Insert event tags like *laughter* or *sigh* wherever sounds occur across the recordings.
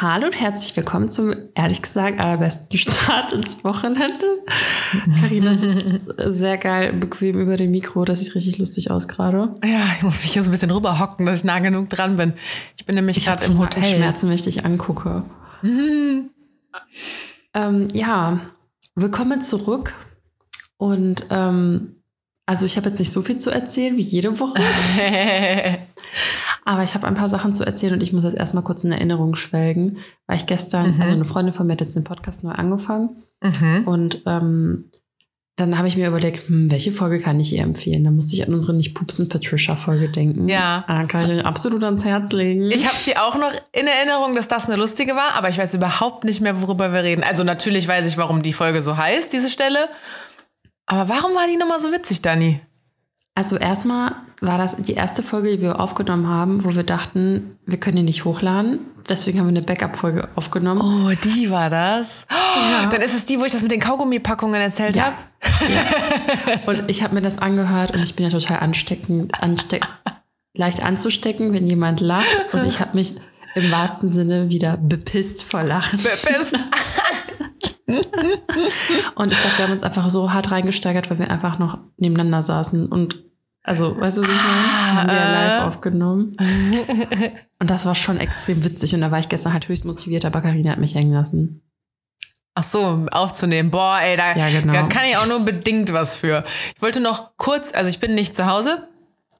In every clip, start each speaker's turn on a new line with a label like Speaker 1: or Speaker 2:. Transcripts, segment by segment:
Speaker 1: Hallo und herzlich willkommen zum ehrlich gesagt allerbesten Start ins Wochenende. Carina sitzt sehr geil bequem über dem Mikro. Das sieht richtig lustig aus gerade.
Speaker 2: Ja, ich muss mich hier so ein bisschen rüberhocken, dass ich nah genug dran bin. Ich bin nämlich gerade im Hotel.
Speaker 1: Schmerzen, wenn ich dich angucke. Mhm. Ähm, ja, willkommen zurück. Und ähm, also ich habe jetzt nicht so viel zu erzählen wie jede Woche. *laughs* Aber ich habe ein paar Sachen zu erzählen und ich muss jetzt erstmal kurz in Erinnerung schwelgen, weil ich gestern, mhm. also eine Freundin von mir hat jetzt den Podcast neu angefangen mhm. und ähm, dann habe ich mir überlegt, hm, welche Folge kann ich ihr empfehlen? Da musste ich an unsere Nicht-Pupsen-Patricia-Folge denken.
Speaker 2: Ja.
Speaker 1: Da kann ich absolut ans Herz legen.
Speaker 2: Ich habe die auch noch in Erinnerung, dass das eine lustige war, aber ich weiß überhaupt nicht mehr, worüber wir reden. Also natürlich weiß ich, warum die Folge so heißt, diese Stelle. Aber warum war die nochmal so witzig, Dani?
Speaker 1: Also erstmal war das die erste Folge, die wir aufgenommen haben, wo wir dachten, wir können die nicht hochladen. Deswegen haben wir eine Backup-Folge aufgenomnommen.
Speaker 2: Oh, die war das. Oh, ja. Dann ist es die, wo ich das mit den Kaugummi-Packungen erzählt ja. habe.
Speaker 1: Ja. *laughs* Und ich habe mir das angehört und ich bin ja total ansteckend, ansteck, leicht anzustecken, wenn jemand lacht. Und ich habe mich im wahrsten Sinne wieder bepisst vor Lachen.
Speaker 2: Bepisst. *laughs*
Speaker 1: und ich glaube, wir haben uns einfach so hart reingesteigert, weil wir einfach noch nebeneinander saßen und also, weißt du, was ich meine? Ah, haben wir live äh. aufgenommen. *laughs* Und das war schon extrem witzig. Und da war ich gestern halt höchst motiviert, aber Karina hat mich hängen lassen.
Speaker 2: Ach so, aufzunehmen. Boah, ey, da, ja, genau. da kann ich auch nur bedingt was für. Ich wollte noch kurz, also ich bin nicht zu Hause.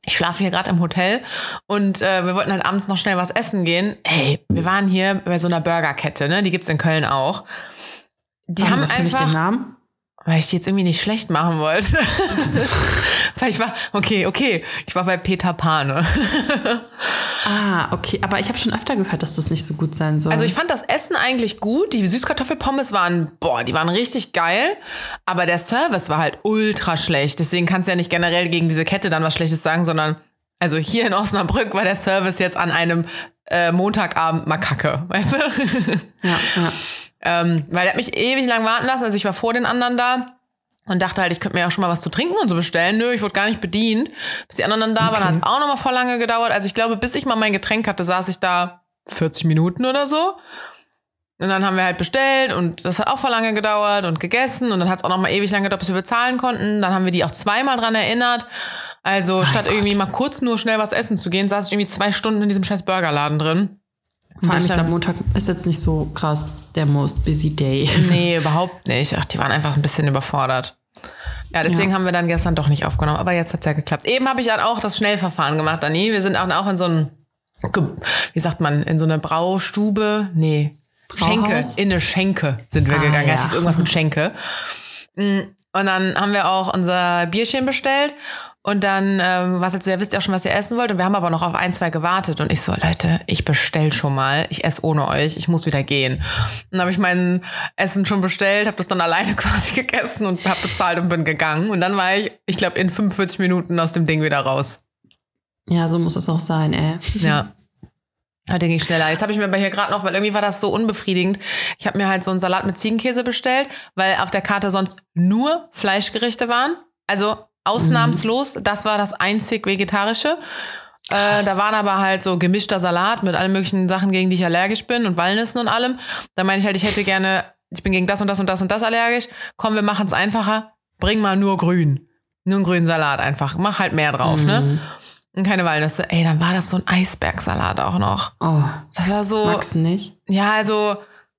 Speaker 2: Ich schlafe hier gerade im Hotel und äh, wir wollten halt abends noch schnell was essen gehen. Ey, wir waren hier bei so einer Burgerkette, ne? Die gibt's in Köln auch.
Speaker 1: Die Warum haben einfach den Namen?
Speaker 2: Weil ich die jetzt irgendwie nicht schlecht machen wollte. *laughs* Weil ich war, okay, okay, ich war bei Peter Pane.
Speaker 1: ah, okay, aber ich habe schon öfter gehört, dass das nicht so gut sein soll.
Speaker 2: Also ich fand das Essen eigentlich gut. Die Süßkartoffelpommes waren, boah, die waren richtig geil. Aber der Service war halt ultra schlecht. Deswegen kannst du ja nicht generell gegen diese Kette dann was Schlechtes sagen, sondern also hier in Osnabrück war der Service jetzt an einem äh, Montagabend mal kacke, weißt du?
Speaker 1: Ja, ja.
Speaker 2: Ähm, weil der hat mich ewig lang warten lassen. Also ich war vor den anderen da und dachte halt, ich könnte mir auch schon mal was zu trinken und so bestellen. Nö, ich wurde gar nicht bedient. Bis die anderen dann da okay. waren, hat es auch noch mal voll lange gedauert. Also ich glaube, bis ich mal mein Getränk hatte, saß ich da 40 Minuten oder so. Und dann haben wir halt bestellt und das hat auch voll lange gedauert und gegessen und dann hat es auch noch mal ewig lange gedauert, bis wir bezahlen konnten. Dann haben wir die auch zweimal dran erinnert. Also mein statt Gott. irgendwie mal kurz nur schnell was essen zu gehen, saß ich irgendwie zwei Stunden in diesem scheiß Burgerladen drin.
Speaker 1: Vor allem, ich glaube, Montag ist jetzt nicht so krass der most busy day. *laughs*
Speaker 2: Nee, überhaupt nicht. Ach, die waren einfach ein bisschen überfordert. Ja, deswegen ja. haben wir dann gestern doch nicht aufgenommen. Aber jetzt hat's ja geklappt. Eben habe ich halt auch das Schnellverfahren gemacht, Dani. Wir sind auch, in so einem, wie sagt man, in so eine Braustube. Nee, Brauhaus? Schenke. In eine Schenke sind wir ah, gegangen. Ja. Es ist irgendwas mit Schenke. Mm, und dann haben wir auch unser Bierchen bestellt. Und dann ähm, war es halt so, ja, wisst ihr auch schon, was ihr essen wollt? Und wir haben aber noch auf ein, zwei gewartet. Und ich so, Leute, ich bestell schon mal. Ich esse ohne euch. Ich muss wieder gehen. Und dann habe ich mein Essen schon bestellt, habe das dann alleine *laughs* quasi gegessen und habe bezahlt und bin gegangen. Und dann war ich, ich glaube, in 45 Minuten aus dem Ding wieder raus.
Speaker 1: Ja, so muss es auch sein, ey.
Speaker 2: Ja. Heute ging ich schneller. Jetzt habe ich mir aber hier gerade noch, weil irgendwie war das so unbefriedigend. Ich habe mir halt so einen Salat mit Ziegenkäse bestellt, weil auf der Karte sonst nur Fleischgerichte waren. Also Ausnahmslos, das war das einzig Vegetarische. Äh, da waren aber halt so gemischter Salat mit allen möglichen Sachen, gegen die ich allergisch bin und Walnüssen und allem. Da meine ich halt, ich hätte gerne, ich bin gegen das und das und das und das allergisch. Komm, wir machen es einfacher. Bring mal nur grün. Nur einen grünen Salat einfach. Mach halt mehr drauf, ne? mhm. ne? Und keine Walnüsse. Ey, dann war das so ein Eisbergsalat auch noch.
Speaker 1: Oh.
Speaker 2: Das war so.
Speaker 1: Magst du nicht?
Speaker 2: Ja, also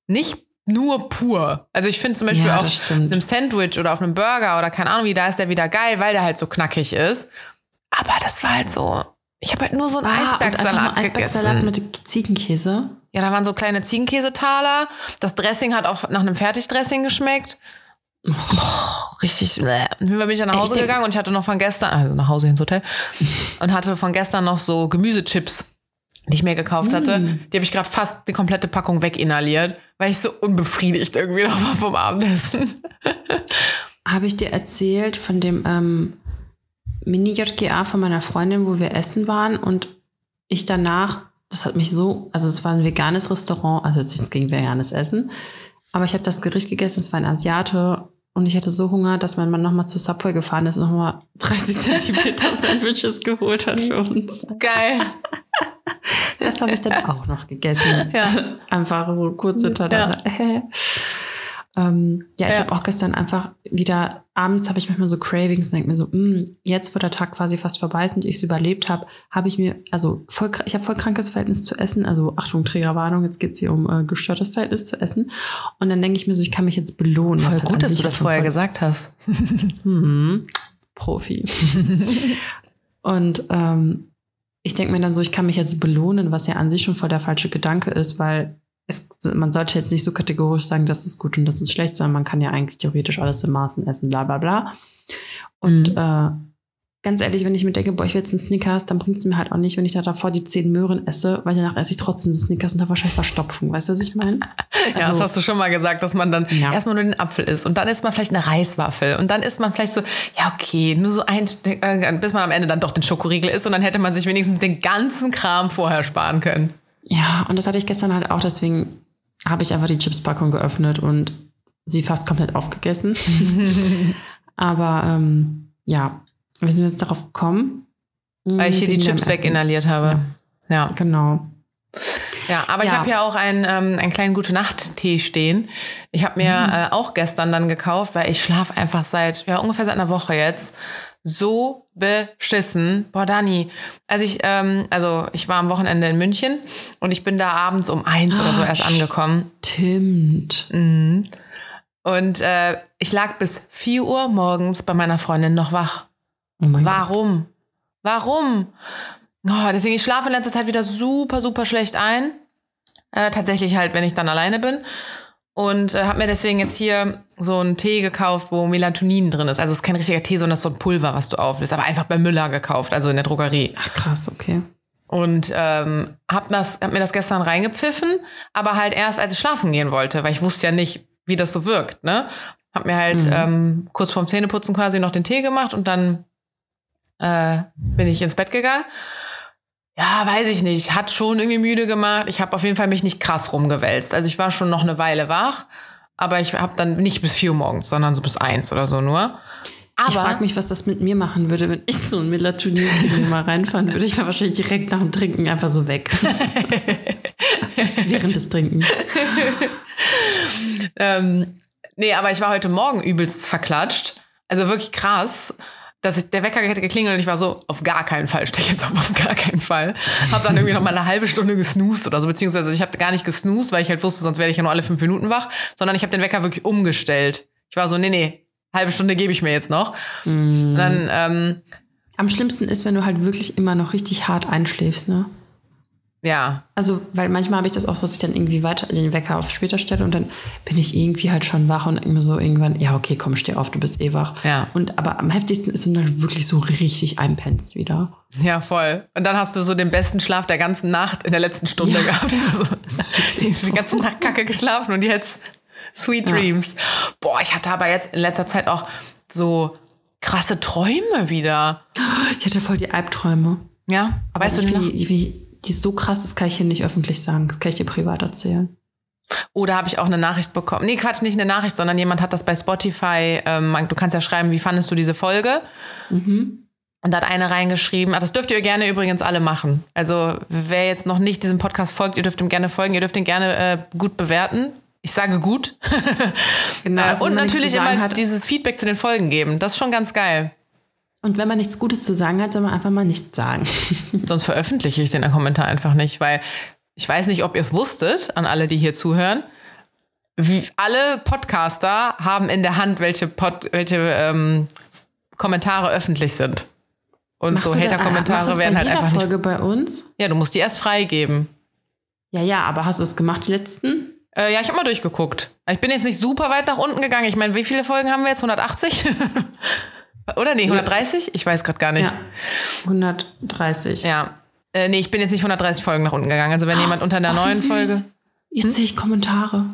Speaker 2: nicht nur pur. Also ich finde zum Beispiel ja, auf einem Sandwich oder auf einem Burger oder keine Ahnung wie, da ist der wieder geil, weil der halt so knackig ist. Aber das war halt so, ich habe halt nur so einen ah, Eisbergsalat gegessen.
Speaker 1: Eisbergsalat mit Ziegenkäse.
Speaker 2: Ja, da waren so kleine Ziegenkäsetaler. Das Dressing hat auch nach einem Fertigdressing geschmeckt. Oh, richtig. Dann bin ich dann nach Hause ich gegangen und ich hatte noch von gestern, also nach Hause ins Hotel, und hatte von gestern noch so Gemüsechips die ich mir gekauft hatte. Mm. Die habe ich gerade fast die komplette Packung weginhaliert, weil ich so unbefriedigt irgendwie *laughs* noch war vom Abendessen.
Speaker 1: habe ich dir erzählt von dem ähm, Mini-JGA von meiner Freundin, wo wir essen waren und ich danach, das hat mich so, also es war ein veganes Restaurant, also jetzt nichts gegen veganes Essen, aber ich habe das Gericht gegessen, es war ein Asiate und ich hatte so Hunger, dass mein Mann nochmal zu Subway gefahren ist und nochmal 30 *laughs* Zentimeter Sandwiches geholt hat für uns.
Speaker 2: Geil. *laughs*
Speaker 1: Das habe ich dann auch noch gegessen. *laughs*
Speaker 2: Ja.
Speaker 1: Einfach so kurz hintereinander. Ja, *laughs* ähm, ja ich
Speaker 2: Ja.
Speaker 1: habe auch gestern einfach wieder, abends habe ich manchmal so Cravings und denke mir so, "Mm, jetzt, wo der Tag quasi fast vorbei ist und ich es überlebt habe, habe ich mir, also voll, ich habe voll krankes Verhältnis zu Essen. Also Achtung, Trägerwarnung, jetzt geht's hier um äh, gestörtes Verhältnis zu Essen. Und dann denke ich mir so, ich kann mich jetzt belohnen.
Speaker 2: Voll
Speaker 1: was
Speaker 2: gut, dass du das vorher
Speaker 1: voll-
Speaker 2: gesagt hast.
Speaker 1: Mhm. Profi. und ähm, ich denke mir dann so, ich kann mich jetzt belohnen, was ja an sich schon voll der falsche Gedanke ist, weil es, man sollte jetzt nicht so kategorisch sagen, das ist gut und das ist schlecht, sondern man kann ja eigentlich theoretisch alles in Maßen essen, bla bla bla. Und
Speaker 2: Mhm.
Speaker 1: äh, ganz ehrlich, wenn ich mir denke, boah, ich will jetzt einen Snickers, dann bringt es mir halt auch nicht, wenn ich da davor die zehn Möhren esse, weil danach esse ich trotzdem den Snickers und habe wahrscheinlich Verstopfung. Weißt du, was ich meine? *laughs*
Speaker 2: ja, das hast du schon mal gesagt, dass man dann
Speaker 1: Ja.
Speaker 2: erstmal nur den Apfel isst und dann isst man vielleicht eine Reiswaffel und dann isst man vielleicht so, ja okay, nur so ein Stück, äh, bis man am Ende dann doch den Schokoriegel isst und dann hätte man sich wenigstens den ganzen Kram vorher sparen können.
Speaker 1: Ja, und das hatte ich gestern halt auch, deswegen habe ich einfach die Chipspackung geöffnet und sie fast komplett aufgegessen. *laughs* Aber ähm, ja, wir sind jetzt darauf gekommen.
Speaker 2: Weil ich hier die Chips weginhaliert habe. Ja.
Speaker 1: Genau.
Speaker 2: Ja, aber ich
Speaker 1: Ja.
Speaker 2: habe ja auch einen, ähm, einen kleinen Gute-Nacht-Tee stehen. Ich habe mir
Speaker 1: Mhm.
Speaker 2: äh, auch gestern dann gekauft, weil ich schlafe einfach seit, ja, ungefähr seit einer Woche jetzt. So beschissen. Boah, Dani. Also ich, ähm, also ich war am Wochenende in München und ich bin da abends um eins oder so
Speaker 1: Ah,
Speaker 2: erst angekommen.
Speaker 1: Stimmt.
Speaker 2: Mhm. Und äh, ich lag bis 4 Uhr morgens bei meiner Freundin noch wach.
Speaker 1: Oh mein Gott.
Speaker 2: Warum? Warum? Oh, deswegen, ich schlafe in letzter Zeit wieder super, super schlecht ein. Äh, tatsächlich halt, wenn ich dann alleine bin. Und äh, habe mir deswegen jetzt hier so einen Tee gekauft, wo Melatonin drin ist. Also es ist kein richtiger Tee, sondern es ist so ein Pulver, was du auflässt. Aber einfach bei Müller gekauft, also in der Drogerie.
Speaker 1: Ach krass, okay.
Speaker 2: Und ähm, hab, das, hab mir das gestern reingepfiffen, aber halt erst, als ich schlafen gehen wollte, weil ich wusste ja nicht, wie das so wirkt. Ne? Hab mir halt
Speaker 1: Mhm.
Speaker 2: ähm, kurz vorm Zähneputzen quasi noch den Tee gemacht und dann äh, bin ich ins Bett gegangen. Ja, weiß ich nicht. Hat schon irgendwie müde gemacht. Ich habe auf jeden Fall mich nicht krass rumgewälzt. Also ich war schon noch eine Weile wach, aber ich habe dann nicht bis vier Uhr morgens, sondern so bis eins oder so nur. Aber
Speaker 1: ich frage mich, was das mit mir machen würde, wenn ich so ein melatonin mal reinfahren würde. Ich wäre wahrscheinlich direkt nach dem Trinken einfach so weg. *laughs* Während des Trinkens.
Speaker 2: Ähm, nee, aber ich war heute Morgen übelst verklatscht. Also wirklich krass. Dass ich, der Wecker hätte geklingelt und ich war so, auf gar keinen Fall, stehe ich jetzt auf, auf gar keinen Fall. Hab dann irgendwie noch mal eine halbe Stunde gesnoost oder so, beziehungsweise ich habe gar nicht gesnoost, weil ich halt wusste, sonst werde ich ja nur alle fünf Minuten wach, sondern ich habe den Wecker wirklich umgestellt. Ich war so, nee, nee, halbe Stunde gebe ich mir jetzt noch. Und dann, ähm,
Speaker 1: Am schlimmsten ist, wenn du halt wirklich immer noch richtig hart einschläfst, ne?
Speaker 2: Ja,
Speaker 1: Also, weil manchmal habe ich das auch so, dass ich dann irgendwie weiter den Wecker auf später stelle und dann bin ich irgendwie halt schon wach und immer so irgendwann, ja, okay, komm, steh auf, du bist eh wach.
Speaker 2: Ja.
Speaker 1: Und aber am heftigsten ist, wenn du halt wirklich so richtig einpennst wieder.
Speaker 2: ja, voll. Und dann hast du so den besten Schlaf der ganzen Nacht in der letzten Stunde
Speaker 1: Ja,
Speaker 2: gehabt. *laughs* Also, die
Speaker 1: so.
Speaker 2: ganze Nacht kacke geschlafen und jetzt Sweet
Speaker 1: Ja.
Speaker 2: Dreams. Boah, ich hatte aber jetzt in letzter Zeit auch so krasse Träume wieder.
Speaker 1: Ich hatte voll die Albträume.
Speaker 2: Ja,
Speaker 1: Aber
Speaker 2: weißt du
Speaker 1: die, die, die ist so krass, das kann ich hier nicht öffentlich sagen. Das kann ich dir privat erzählen.
Speaker 2: Oder habe ich auch eine Nachricht bekommen? Nee, Quatsch, nicht eine Nachricht, sondern jemand hat das bei Spotify. Ähm, du kannst ja schreiben, wie fandest du diese Folge?
Speaker 1: Mhm.
Speaker 2: Und da hat eine reingeschrieben, das dürft ihr gerne übrigens alle machen. Also wer jetzt noch nicht diesem Podcast folgt, ihr dürft ihm gerne folgen, ihr dürft ihn gerne äh, gut bewerten. Ich sage gut. *laughs*
Speaker 1: Genau. Also
Speaker 2: und natürlich immer
Speaker 1: hat,
Speaker 2: dieses Feedback zu den Folgen geben. Das ist schon ganz geil.
Speaker 1: Und wenn man nichts Gutes zu sagen hat, soll man einfach mal nichts sagen. *laughs*
Speaker 2: Sonst veröffentliche ich den Kommentar einfach nicht, weil ich weiß nicht, ob ihr es wusstet, an alle, die hier zuhören. Wie, alle Podcaster haben in der Hand, welche, Pod, welche ähm, Kommentare öffentlich sind. Und
Speaker 1: Machst
Speaker 2: so Hater-Kommentare werden halt einfach nicht.
Speaker 1: Folge bei uns?
Speaker 2: Ja, du musst die erst freigeben.
Speaker 1: Ja, ja, aber hast du es gemacht, die letzten?
Speaker 2: Äh, ja, ich habe mal durchgeguckt. Ich bin jetzt nicht super weit nach unten gegangen. Ich meine, wie viele Folgen haben wir jetzt? 180? *laughs* Oder nee, 130? Ich weiß gerade gar nicht.
Speaker 1: Ja. 130.
Speaker 2: Ja. Äh, nee, ich bin jetzt nicht 130 Folgen nach unten gegangen. Also wenn jemand unter der
Speaker 1: wie
Speaker 2: neuen. Folge.
Speaker 1: Jetzt sehe ich Kommentare.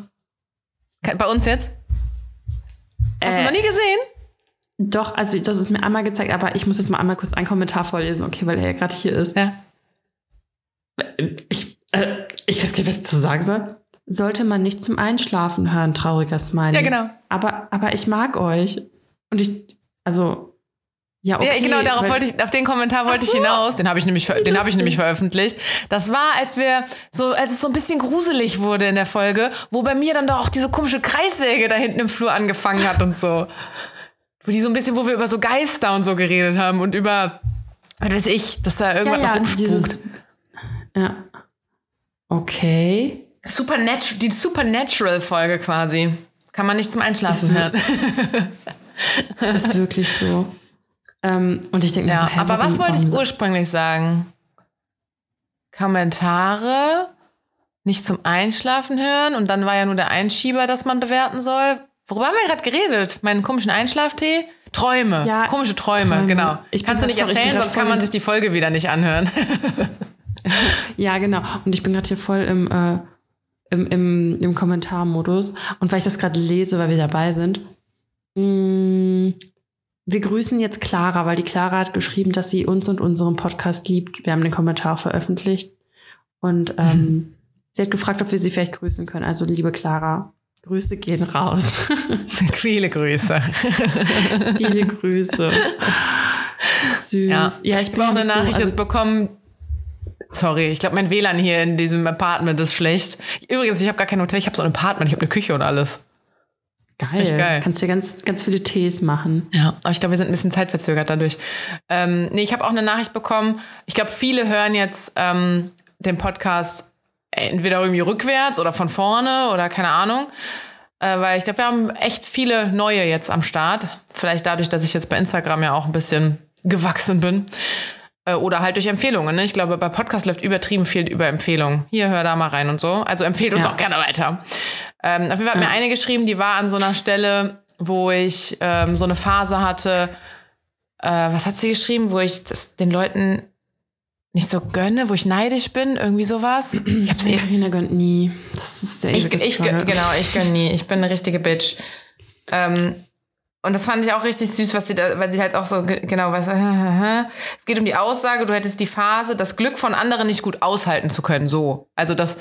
Speaker 2: Bei uns jetzt? Hast du
Speaker 1: Äh,
Speaker 2: noch nie gesehen?
Speaker 1: Doch, also das ist mir einmal gezeigt, aber ich muss jetzt mal einmal kurz einen Kommentar vorlesen, okay, weil er ja gerade hier ist.
Speaker 2: Ja.
Speaker 1: Ich, äh, ich weiß gar nicht, was ich zu sagen soll. Sollte man nicht zum Einschlafen hören, trauriger Smiley.
Speaker 2: Ja, genau.
Speaker 1: Aber, aber ich mag euch. Und ich, also, Ja, okay.
Speaker 2: Ja, genau, darauf wollte ich, auf den Kommentar wollte ich hinaus. Den habe ich nämlich, ver- den habe ich nämlich veröffentlicht. Das war, als wir so, als es so ein bisschen gruselig wurde in der Folge, wo bei mir dann doch auch diese komische Kreissäge da hinten im Flur angefangen hat und so. Wo die so ein bisschen, wo wir über so Geister und so geredet haben und über, was weiß ich, dass da
Speaker 1: ja,
Speaker 2: irgendwas
Speaker 1: ja,
Speaker 2: rumspukt.
Speaker 1: dieses. Ja. Okay.
Speaker 2: Supernatu die Supernatural-Folge quasi. Kann man nicht zum Einschlafen hören. *laughs* *laughs*
Speaker 1: Ist wirklich so. Ähm, und ich denke mir
Speaker 2: Ja,
Speaker 1: so,
Speaker 2: aber was wollte ich ursprünglich sagen? Kommentare nicht zum Einschlafen hören und dann war ja nur der Einschieber, dass man bewerten soll. Worüber haben wir gerade geredet? Meinen komischen Einschlaftee? Träume.
Speaker 1: Ja,
Speaker 2: Komische Träume,
Speaker 1: Träume.
Speaker 2: genau.
Speaker 1: Ich
Speaker 2: Kannst du nicht
Speaker 1: bin
Speaker 2: erzählen, sonst kann man sich die Folge wieder nicht anhören. *laughs*
Speaker 1: Ja, genau. Und ich bin gerade hier voll im, äh, im, im, im Kommentarmodus. Und weil ich das gerade lese, weil wir dabei sind. Mh, wir grüßen jetzt Clara, weil die Clara hat geschrieben, dass sie uns und unseren Podcast liebt. Wir haben den Kommentar veröffentlicht. Und ähm, *laughs* sie hat gefragt, ob wir sie vielleicht grüßen können. Also, liebe Clara, Grüße gehen raus. *laughs*
Speaker 2: Viele Grüße. *laughs*
Speaker 1: Viele Grüße. Süß.
Speaker 2: Ja,
Speaker 1: Ja, ich
Speaker 2: Ich
Speaker 1: bin
Speaker 2: habe auch eine
Speaker 1: so,
Speaker 2: Nachricht
Speaker 1: also,
Speaker 2: jetzt bekommen. Sorry, ich glaube, mein WLAN hier in diesem Apartment ist schlecht. Übrigens, ich habe gar kein Hotel, ich habe so ein Apartment, ich habe eine Küche und alles.
Speaker 1: Geil.
Speaker 2: echt geil.
Speaker 1: Kannst dir ganz, ganz viele Tees machen.
Speaker 2: Ja, aber ich glaube, wir sind ein bisschen zeitverzögert dadurch. Ähm, nee, ich habe auch eine Nachricht bekommen. Ich glaube, viele hören jetzt ähm, den Podcast entweder irgendwie rückwärts oder von vorne oder keine Ahnung. Äh, weil ich glaube, wir haben echt viele neue jetzt am Start. Vielleicht dadurch, dass ich jetzt bei Instagram ja auch ein bisschen gewachsen bin. Äh, oder halt durch Empfehlungen. Ne? Ich glaube, bei Podcast läuft übertrieben viel über Empfehlungen. Hier, hör da mal rein und so. Also empfehlt uns
Speaker 1: Ja.
Speaker 2: auch gerne weiter. Ähm, auf jeden Fall hat mir eine geschrieben, die war an so einer Stelle, wo ich ähm, so eine Phase hatte. Äh, was hat sie geschrieben, wo ich das den Leuten nicht so gönne, wo ich neidisch bin, irgendwie sowas. Ich hab's eh
Speaker 1: Karina gönnt nie. Das ist der
Speaker 2: ich, ich genau, ich gönn nie. Ich bin eine richtige Bitch. Ähm, und das fand ich auch richtig süß, was sie da, weil sie halt auch so ge- genau was. *laughs* Es geht um die Aussage, du hättest die Phase, das Glück von anderen nicht gut aushalten zu können. So, also dass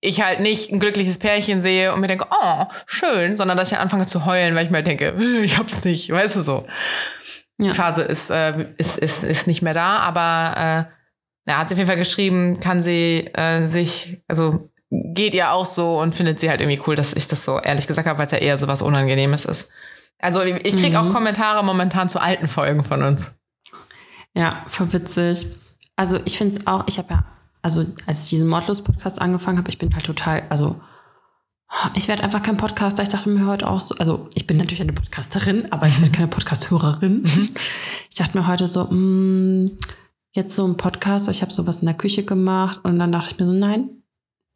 Speaker 2: ich halt nicht ein glückliches Pärchen sehe und mir denke, oh schön, sondern dass ich dann anfange zu heulen, weil ich mir halt denke, *laughs* ich hab's nicht, weißt du so.
Speaker 1: Ja.
Speaker 2: Die Phase ist, äh, ist, ist, ist nicht mehr da, aber äh, ja, hat sie auf jeden Fall geschrieben, kann sie äh, sich, also geht ihr auch so und findet sie halt irgendwie cool, dass ich das so ehrlich gesagt habe, weil es ja eher so was Unangenehmes ist. Also ich kriege auch Kommentare momentan zu alten Folgen von uns.
Speaker 1: Ja, voll witzig. Also ich finde es auch, ich habe ja, also als ich diesen Mordlos-Podcast angefangen habe, ich bin halt total, also ich werde einfach kein Podcaster. Ich dachte mir heute auch so, also ich bin natürlich eine Podcasterin, aber ich bin keine Podcast-Hörerin. *laughs* Ich dachte mir heute so, mh, jetzt so ein Podcast, ich habe sowas in der Küche gemacht und dann dachte ich mir so, nein,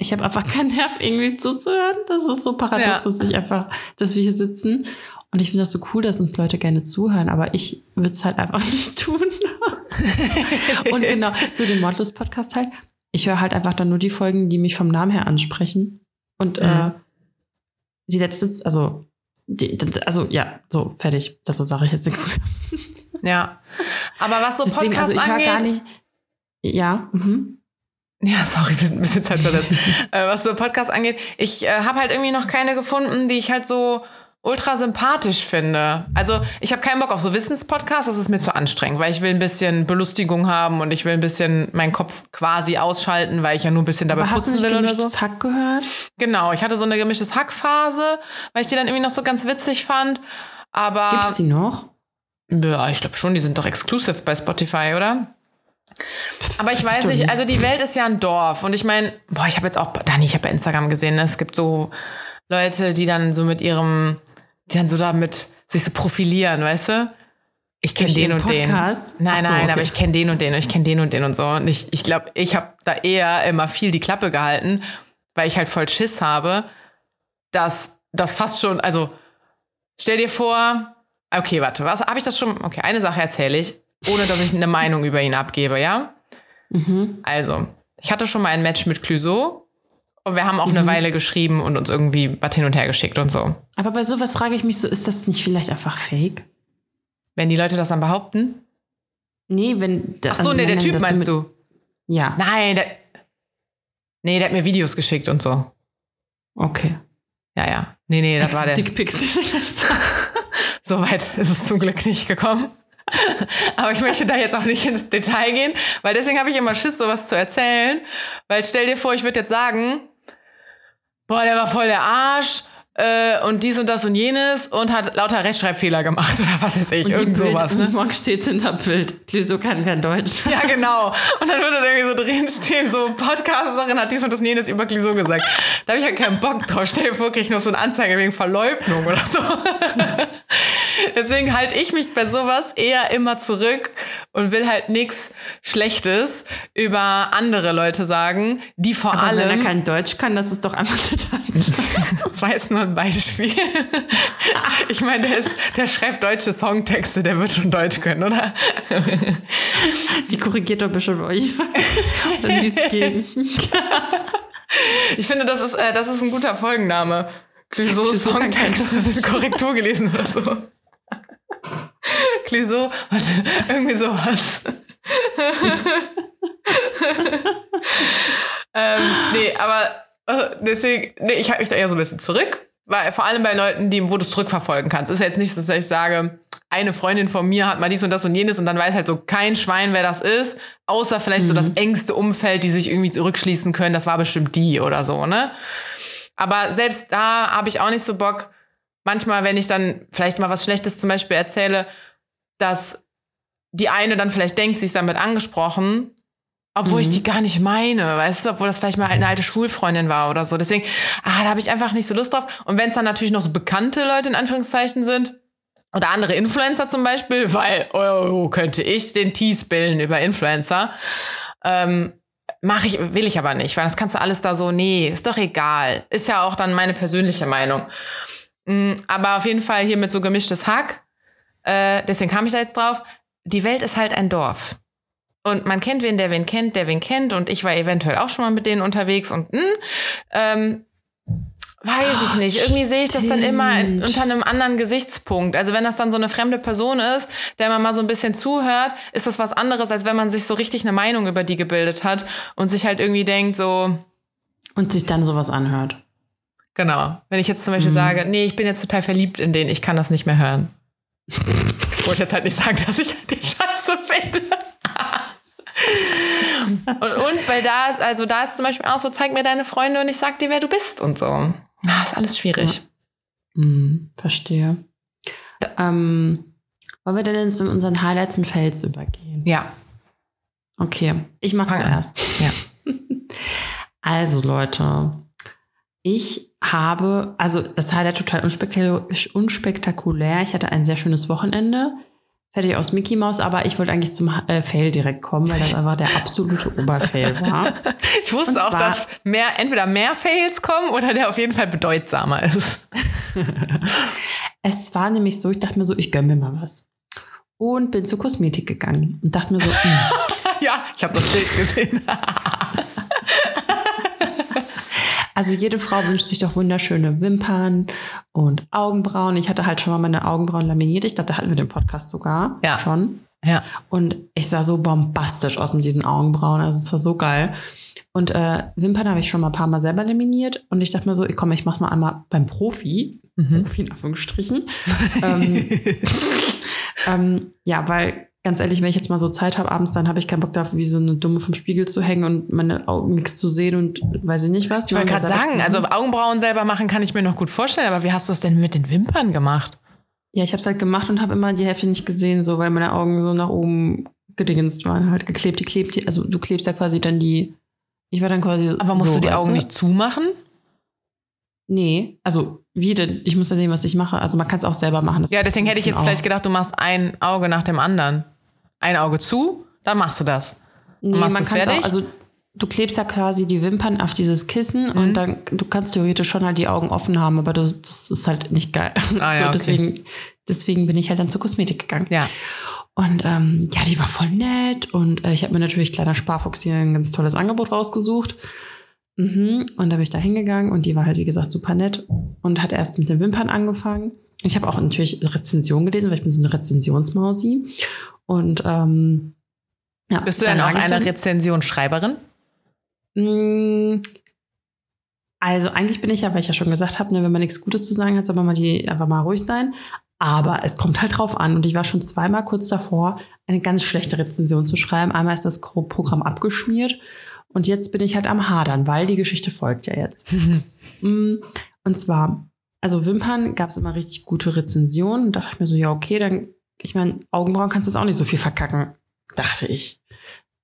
Speaker 1: ich habe einfach keinen Nerv irgendwie zuzuhören. Das ist so paradox,
Speaker 2: Ja.
Speaker 1: dass ich einfach, dass wir hier sitzen. Und ich finde das so cool, dass uns Leute gerne zuhören, aber ich würde es halt einfach *laughs* nicht tun. *laughs* und genau, zu dem Mordlos-Podcast halt. Ich höre halt einfach dann nur die Folgen, die mich vom Namen her ansprechen. Und äh,
Speaker 2: Mhm.
Speaker 1: die letzte, also, die, also ja, so, fertig. Dazu sage ich jetzt nichts mehr.
Speaker 2: Ja. Aber was so
Speaker 1: Deswegen,
Speaker 2: Podcasts
Speaker 1: also ich
Speaker 2: angeht,
Speaker 1: gar nicht. Ja, mhm.
Speaker 2: Ja, sorry, wir sind ein bisschen zeitversetzt. *laughs* äh, was so Podcasts angeht, ich äh, habe halt irgendwie noch keine gefunden, die ich halt so ultra sympathisch finde. Also ich habe keinen Bock auf so Wissenspodcasts, das ist mir zu anstrengend, weil ich will ein bisschen Belustigung haben und ich will ein bisschen meinen Kopf quasi ausschalten, weil ich ja nur ein bisschen dabei
Speaker 1: Aber hast du
Speaker 2: putzen will oder so.
Speaker 1: Hack gehört?
Speaker 2: Genau, ich hatte so eine gemischtes Hackphase, weil ich die dann irgendwie noch so ganz witzig fand. Aber
Speaker 1: Gibt's die noch?
Speaker 2: ja, ich glaube schon, die sind doch exclusive bei Spotify, oder? Aber ich
Speaker 1: weiß
Speaker 2: weiß
Speaker 1: ich
Speaker 2: nicht, also die Welt ist ja ein Dorf und ich meine, boah, ich habe jetzt auch, Dani, ich habe bei Instagram gesehen, ne, es gibt so Leute, die dann so mit ihrem, die dann so damit sich so profilieren, weißt du? Ich kenne den und den. Nein,
Speaker 1: so,
Speaker 2: nein,
Speaker 1: okay.
Speaker 2: aber ich kenne den und den und ich kenne den und den und so. Und ich ich glaube, ich habe da eher immer viel die Klappe gehalten, weil ich halt voll Schiss habe, dass das fast schon, also stell dir vor, okay, warte, was habe ich das schon? Okay, eine Sache erzähle ich, ohne dass ich eine Meinung über ihn abgebe, ja?
Speaker 1: Mhm.
Speaker 2: Also, ich hatte schon mal ein Match mit Clouseau und wir haben auch
Speaker 1: Mhm.
Speaker 2: eine Weile geschrieben und uns irgendwie was hin und her geschickt und so.
Speaker 1: Aber bei sowas frage ich mich so, ist das nicht vielleicht einfach fake?
Speaker 2: Wenn die Leute das dann behaupten?
Speaker 1: Nee, wenn.
Speaker 2: Ach so, nee, der Typ meinst du?
Speaker 1: Ja,
Speaker 2: Nein, der, nee, der hat mir Videos geschickt und so.
Speaker 1: okay.
Speaker 2: Ja, ja. Nee, nee, das war der.
Speaker 1: Dickpics. *laughs*
Speaker 2: So weit ist es zum Glück nicht gekommen. Aber ich möchte da jetzt auch nicht ins Detail gehen, weil deswegen habe ich immer Schiss, sowas zu erzählen. Weil stell dir vor, ich würde jetzt sagen, boah, der war voll der Arsch äh, und dies und das und jenes und hat lauter Rechtschreibfehler gemacht *laughs* oder was weiß ich,
Speaker 1: Und
Speaker 2: irgend
Speaker 1: Bild,
Speaker 2: sowas. Ne?
Speaker 1: Morgen steht hinter Bild. Clüso kann kein Deutsch.
Speaker 2: Ja, *laughs* genau. Und dann würde da irgendwie so drin stehen, so Podcasterin hat dies und das und jenes über Clouseau gesagt. Da habe ich ja keinen Bock drauf. Stell dir vor, krieg ich noch so eine Anzeige wegen Verleugnung oder so. *laughs* Deswegen halte ich mich bei sowas eher immer zurück und will halt nichts Schlechtes über andere Leute sagen, die vor
Speaker 1: Aber wenn
Speaker 2: allem.
Speaker 1: er kein Deutsch kann, das ist doch einfach total.
Speaker 2: Das war jetzt nur ein Beispiel. *laughs* Ich meine, der, ist, der schreibt deutsche Songtexte, der wird schon Deutsch können, oder?
Speaker 1: Die korrigiert doch bestimmt euch. *laughs* Dann liest gegen.
Speaker 2: Ich finde, das ist, äh, das ist ein guter Folgenname. Clouseau Songtexte sind Korrektur gelesen oder so. Clouseau, warte, irgendwie sowas. *laughs* ähm, nee, aber äh, deswegen, nee, ich halte mich da eher so ein bisschen zurück. Weil vor allem bei Leuten, die, wo du es zurückverfolgen kannst. Ist ja jetzt nicht so, dass ich sage, eine Freundin von mir hat mal dies und das und jenes und dann weiß halt so kein Schwein, wer das ist, außer vielleicht so das engste Umfeld, die sich irgendwie zurückschließen können, das war bestimmt die oder so, ne? Aber selbst da habe ich auch nicht so Bock. Manchmal, wenn ich dann vielleicht mal was Schlechtes zum Beispiel erzähle, dass die eine dann vielleicht denkt, sie ist damit angesprochen, obwohl ich die gar nicht meine, weißt du, obwohl das vielleicht mal eine alte Schulfreundin war oder so. Deswegen, ah, da habe ich einfach nicht so Lust drauf. Und wenn es dann natürlich noch so bekannte Leute in Anführungszeichen sind, oder andere Influencer zum Beispiel, weil, oh, könnte ich den Tease bilden über Influencer, ähm, mache ich, will ich aber nicht, weil das kannst du alles da so, nee, ist doch egal. Ist ja auch dann meine persönliche Meinung. Mm, Aber auf jeden Fall hier mit so gemischtes Hack, äh, deswegen kam ich da jetzt drauf, die Welt ist halt ein Dorf. Und man kennt wen, der wen kennt, der wen kennt. Und ich war eventuell auch schon mal mit denen unterwegs. Und mh, ähm, weiß ich nicht. Irgendwie sehe ich das dann immer
Speaker 1: stimmt.
Speaker 2: unter einem anderen Gesichtspunkt. Also wenn das dann so eine fremde Person ist, der man mal so ein bisschen zuhört, ist das was anderes, als wenn man sich so richtig eine Meinung über die gebildet hat und sich halt irgendwie denkt, so,
Speaker 1: Und sich dann sowas anhört.
Speaker 2: genau. Wenn ich jetzt zum Beispiel sage, nee, ich bin jetzt total verliebt in den, ich kann das nicht mehr hören. *laughs* Ich wollte jetzt halt nicht sagen, dass ich halt die Scheiße finde. Und, und bei da ist, also da ist zum Beispiel auch so, zeig mir deine Freunde und ich sag dir, wer du bist und so. Ah, ist alles schwierig.
Speaker 1: Hm, verstehe. Ähm, wollen wir denn jetzt zu unseren Highlights und Fails übergehen?
Speaker 2: Ja.
Speaker 1: Okay, ich mache zuerst.
Speaker 2: Ja. *laughs*
Speaker 1: Also Leute, ich habe, also das Highlight total unspektakulär. Ich hatte ein sehr schönes Wochenende. Fertig aus Mickey Mouse, aber ich wollte eigentlich zum äh, Fail direkt kommen, weil das einfach der absolute *laughs* Oberfail war.
Speaker 2: Ich wusste
Speaker 1: Und
Speaker 2: auch,
Speaker 1: zwar-
Speaker 2: dass mehr, entweder mehr Fails kommen oder der auf jeden Fall bedeutsamer ist. *laughs*
Speaker 1: Es war nämlich so, ich dachte mir so, ich gönne mir mal was. Und bin zur Kosmetik gegangen und dachte mir so, hm, *laughs*
Speaker 2: ja, ich habe das Bild gesehen.
Speaker 1: Also jede Frau wünscht sich doch wunderschöne Wimpern und Augenbrauen. Ich hatte halt schon mal meine Augenbrauen laminiert. Ich glaube, da hatten wir den Podcast sogar
Speaker 2: Ja.
Speaker 1: schon.
Speaker 2: ja.
Speaker 1: Und ich sah so bombastisch aus mit diesen Augenbrauen. Also es war so geil. Und äh, Wimpern habe ich schon mal ein paar Mal selber laminiert. Und ich dachte mir so, ich komm, ich mach's mal einmal beim Profi. Profi in Anführungsstrichen. ähm, *laughs* *laughs* ähm, ja, weil ganz ehrlich, wenn ich jetzt mal so Zeit habe abends, dann habe ich keinen Bock darauf, wie so eine Dumme vom Spiegel zu hängen und meine Augen nichts zu sehen und weiß ich nicht was.
Speaker 2: Ich wollte gerade sagen, also Augenbrauen selber machen kann ich mir noch gut vorstellen, aber wie hast du es denn mit den Wimpern gemacht?
Speaker 1: Ja, ich habe es halt gemacht und habe immer die Hälfte nicht gesehen, so weil meine Augen so nach oben gedingenst waren, halt geklebt. Die klebt, die, also du klebst ja quasi dann die. Ich war dann quasi.
Speaker 2: Aber musst
Speaker 1: so,
Speaker 2: du die Augen nicht zumachen?
Speaker 1: Nee, also wie denn? Ich muss ja sehen, was ich mache. Also man kann es auch selber machen.
Speaker 2: Ja, deswegen hätte ich jetzt
Speaker 1: auch.
Speaker 2: vielleicht gedacht, du machst ein Auge nach dem anderen. Ein Auge zu, dann machst du das.
Speaker 1: Nee,
Speaker 2: machst
Speaker 1: man kann auch. Also du klebst ja quasi die Wimpern auf dieses Kissen
Speaker 2: Mhm.
Speaker 1: und dann du kannst theoretisch schon halt die Augen offen haben, aber du, das ist halt nicht geil.
Speaker 2: Ah, *laughs* ja,
Speaker 1: so,
Speaker 2: okay.
Speaker 1: deswegen, deswegen bin ich halt dann zur Kosmetik gegangen.
Speaker 2: Ja.
Speaker 1: Und ähm, ja, die war voll nett. Und äh, ich habe mir natürlich kleiner Sparfuchs hier ein ganz tolles Angebot rausgesucht. Mhm. Und da bin ich da hingegangen und die war halt, wie gesagt, super nett und hat erst mit den Wimpern angefangen. Ich habe auch natürlich Rezensionen gelesen, weil ich bin so eine Rezensionsmausi. Und ähm, ja,
Speaker 2: Bist du denn
Speaker 1: da
Speaker 2: auch eine Rezensionsschreiberin?
Speaker 1: Mm, Also eigentlich bin ich ja, weil ich ja schon gesagt habe, ne, wenn man nichts Gutes zu sagen hat, soll man mal die einfach mal ruhig sein. Aber es kommt halt drauf an. Und ich war schon zweimal kurz davor, eine ganz schlechte Rezension zu schreiben. Einmal ist das Programm abgeschmiert. Und jetzt bin ich halt am Hadern, weil die Geschichte folgt ja jetzt. *laughs* Mm, und zwar, also Wimpern gab es immer richtig gute Rezensionen. Da dachte ich mir so, ja, okay, dann, ich meine, Augenbrauen kannst du jetzt auch nicht so viel verkacken, dachte ich.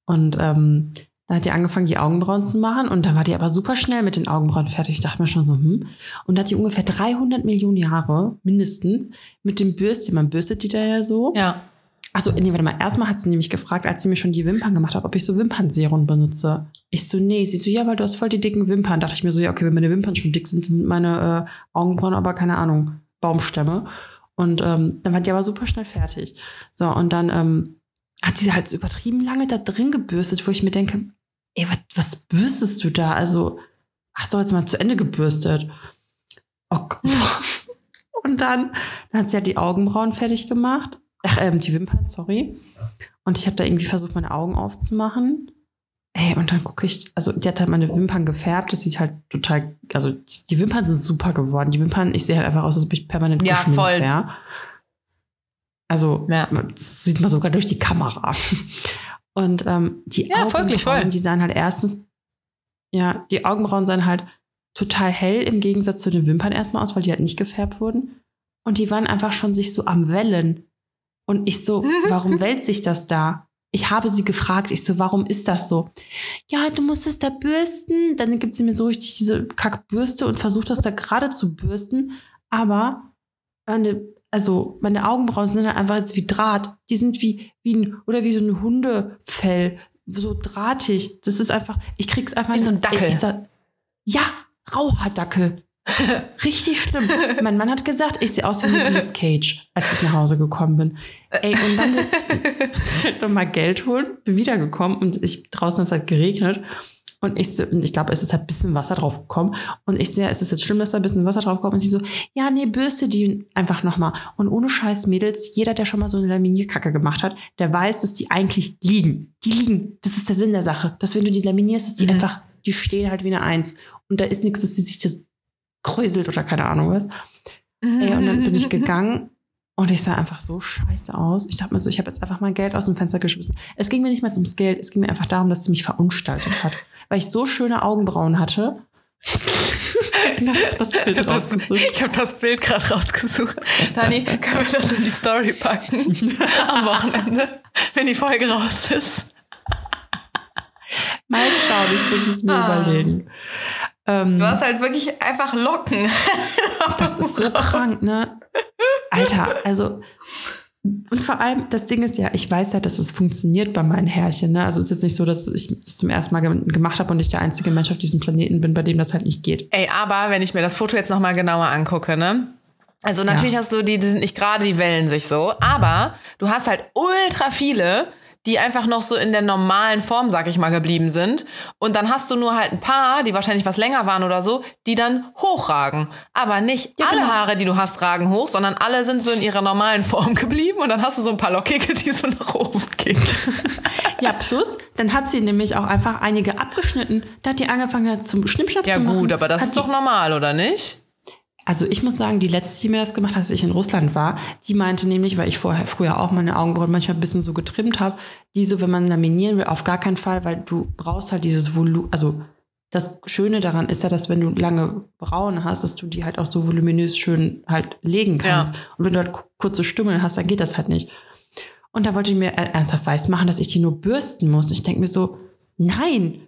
Speaker 1: Und ähm, dann hat die angefangen, die Augenbrauen zu machen und dann war die aber super schnell mit den Augenbrauen fertig. Ich dachte mir schon so, hm. Und da hat die ungefähr 300 Millionen Jahre, mindestens, mit dem Bürstchen. Man bürstet die da ja so.
Speaker 2: Ja.
Speaker 1: Achso, nee, warte mal. Erstmal hat sie nämlich gefragt, als sie mir schon die Wimpern gemacht hat, ob ich so Wimpernserum benutze. Ich so, nee. Sie so, ja, weil du hast voll die dicken Wimpern. Da dachte ich mir so, ja, okay, wenn meine Wimpern schon dick sind, sind meine äh, Augenbrauen aber, keine Ahnung, Baumstämme. Und ähm, dann war die aber super schnell fertig. So, und dann ähm, hat sie halt übertrieben lange da drin gebürstet, wo ich mir denke, ey, was, was bürstest du da? Also, hast du jetzt mal zu Ende gebürstet? Oh. *laughs* Und dann, dann hat sie halt die Augenbrauen fertig gemacht. Ach, ähm, die Wimpern, sorry. Und ich habe da irgendwie versucht, meine Augen aufzumachen. Ey, und dann gucke ich, also die hat halt meine Wimpern gefärbt. Das sieht halt total, also die Wimpern sind super geworden. Die Wimpern, ich sehe halt einfach aus, als ob ich permanent
Speaker 2: ja, voll.
Speaker 1: wäre. Also, ja. das sieht man sogar durch die Kamera. *laughs* Und ähm, die
Speaker 2: ja, Augenbrauen, voll.
Speaker 1: die sahen halt erstens, ja, die Augenbrauen sahen halt total hell im Gegensatz zu den Wimpern erstmal aus, weil die halt nicht gefärbt wurden. Und die waren einfach schon sich so am Wellen. Und ich so, *laughs* warum wälzt sich das da? Ich habe sie gefragt, ich so, warum ist das so? Ja, du musst es da bürsten. Dann gibt sie mir so richtig diese Kackbürste und versucht das da gerade zu bürsten. Aber meine also meine Augenbrauen sind halt einfach jetzt wie Draht. Die sind wie, wie ein, oder wie so ein Hundefell, so drahtig. Das ist einfach, ich krieg's einfach
Speaker 2: Wie so ein Dackel.
Speaker 1: Ich, sag, ja, Rauhaardackel. *laughs* Richtig schlimm. mein Mann hat gesagt, ich sehe aus wie Nicolas Cage, als ich nach Hause gekommen bin. Ey, und dann *laughs* bin ich mal Geld holen, bin wiedergekommen und ich draußen ist halt geregnet und ich, so, ich glaube, es ist halt ein bisschen Wasser drauf gekommen. Und ich sehe, ist es jetzt schlimm, dass da ein bisschen Wasser drauf kommt? Und sie so, ja, nee, bürste die einfach nochmal. Und ohne Scheiß, Mädels, jeder, der schon mal so eine Laminierkacke gemacht hat, der weiß, dass die eigentlich liegen. Die liegen. Das ist der Sinn der Sache. Dass wenn du die laminierst, dass die mhm. einfach, die stehen halt wie eine Eins. Und da ist nichts, dass die sich das kräuselt oder keine Ahnung was. Mhm. Ey, und dann bin ich *laughs* gegangen und ich sah einfach so scheiße aus. Ich dachte mir so, ich habe jetzt einfach mein Geld aus dem Fenster geschmissen. Es ging mir nicht mal ums Geld, es ging mir einfach darum, dass sie mich verunstaltet hat *laughs* weil ich so schöne Augenbrauen hatte. *laughs*
Speaker 2: das Bild rausgesucht. Ich habe das Bild gerade rausgesucht. Dani, können wir das in die Story packen? Am Wochenende, wenn die Folge raus ist.
Speaker 1: Mal schauen, ich muss es mir ah. überlegen.
Speaker 2: Ähm, du hast halt wirklich einfach Locken. *laughs*
Speaker 1: das ist so krank, ne? Alter, also und vor allem, das Ding ist ja, ich weiß ja, dass es funktioniert bei meinen Herrchen. Ne? Also es ist jetzt nicht so, dass ich das zum ersten Mal gemacht habe und ich der einzige Mensch auf diesem Planeten bin, bei dem das halt nicht geht.
Speaker 2: Ey, aber wenn ich mir das Foto jetzt nochmal genauer angucke, ne? Also natürlich ja. hast du die, die sind nicht gerade, die wellen sich so, aber du hast halt ultra viele, die einfach noch so in der normalen Form, sag ich mal, geblieben sind. Und dann hast du nur halt ein paar, die wahrscheinlich was länger waren oder so, die dann hochragen. Aber nicht ja, alle genau. Haare, die du hast, ragen hoch, sondern alle sind so in ihrer normalen Form geblieben. Und dann hast du so ein paar lockige, die so nach oben gehen. *laughs*
Speaker 1: ja, plus, dann hat sie nämlich auch einfach einige abgeschnitten. Da hat die angefangen zum Schnippschnapp
Speaker 2: ja,
Speaker 1: zu machen.
Speaker 2: Ja gut, aber das ist doch normal, oder nicht?
Speaker 1: Also ich muss sagen, die letzte, die mir das gemacht hat, als ich in Russland war, die meinte nämlich, weil ich vorher früher auch meine Augenbrauen manchmal ein bisschen so getrimmt habe, die so, wenn man laminieren will, auf gar keinen Fall, weil du brauchst halt dieses Volumen, also das Schöne daran ist ja, dass wenn du lange Brauen hast, dass du die halt auch so voluminös schön halt legen kannst. Ja. Und wenn du halt kurze Stümmel hast, dann geht das halt nicht. Und da wollte ich mir ernsthaft weiß machen, dass ich die nur bürsten muss. Ich denke mir so, nein,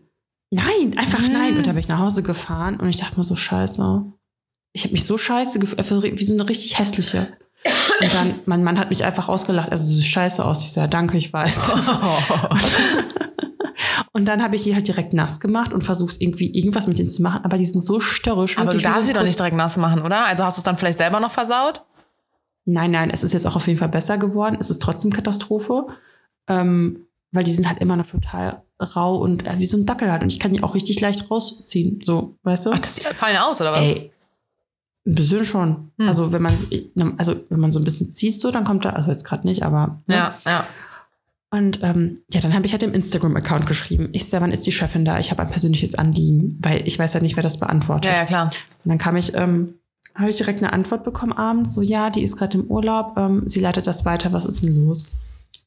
Speaker 1: nein, einfach nein. Und da bin ich nach Hause gefahren und ich dachte mir so, scheiße, ich habe mich so scheiße gefühlt, wie so eine richtig hässliche. Und dann, mein Mann hat mich einfach ausgelacht, also du siehst scheiße aus. Ich so, ja, danke, ich weiß. *laughs* und dann habe ich die halt direkt nass gemacht und versucht, irgendwie irgendwas mit denen zu machen, aber die sind so störrisch.
Speaker 2: Aber
Speaker 1: du
Speaker 2: darfst sie doch nicht direkt nass machen, oder? Also hast du es dann vielleicht selber noch versaut?
Speaker 1: Nein, nein, es ist jetzt auch auf jeden Fall besser geworden. Es ist trotzdem Katastrophe. Ähm, weil die sind halt immer noch total rau und äh, wie so ein Dackel halt. Und ich kann die auch richtig leicht rausziehen. So, weißt du?
Speaker 2: Ach, das fallen aus, oder was?
Speaker 1: Ey, ein bisschen schon. Hm. Also wenn man, also wenn man so ein bisschen zieht, so, dann kommt da, also jetzt gerade nicht, aber.
Speaker 2: Ne? Ja, ja.
Speaker 1: Und ähm, ja, dann habe ich halt im Instagram-Account geschrieben. Ich sage, wann ist die Chefin da? Ich habe ein persönliches Anliegen, weil ich weiß ja nicht, wer das beantwortet.
Speaker 2: Ja, ja, klar.
Speaker 1: Und dann kam ich ähm, habe ich direkt eine Antwort bekommen abends, so ja, die ist gerade im Urlaub, ähm, sie leitet das weiter, was ist denn los?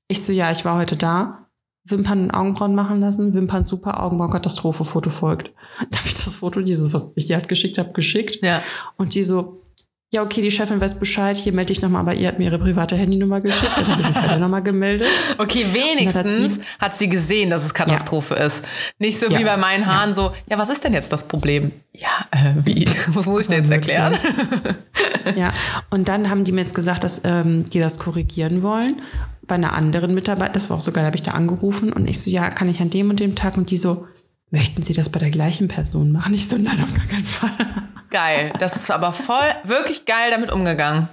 Speaker 1: Ich so, ja, ich war heute da, Wimpern und Augenbrauen machen lassen, Wimpern super, Augenbrauen Katastrophe, Foto folgt. *laughs* Da habe ich das Foto, dieses, was ich dir halt geschickt habe, geschickt.
Speaker 2: Ja.
Speaker 1: Und die so, ja, okay, die Chefin weiß Bescheid, hier melde ich nochmal, aber ihr hat mir ihre private Handynummer geschickt, dann habe ich mich halt nochmal gemeldet. *laughs*
Speaker 2: Okay, wenigstens hat sie, gesehen, dass es Katastrophe ja. ist. Nicht so ja. wie bei meinen Haaren ja. so, ja, was ist denn jetzt das Problem? Ja, äh, wie? *laughs* Was muss ich denn jetzt erklären? *laughs*
Speaker 1: ja, und dann haben die mir jetzt gesagt, dass ähm, die das korrigieren wollen. Bei einer anderen Mitarbeiter, das war auch sogar, da habe ich da angerufen und ich so, ja, kann ich an dem und dem Tag? Und die so, möchten Sie das bei der gleichen Person machen? Ich so, nein, auf gar keinen Fall.
Speaker 2: Geil. Das ist aber voll, wirklich geil damit umgegangen.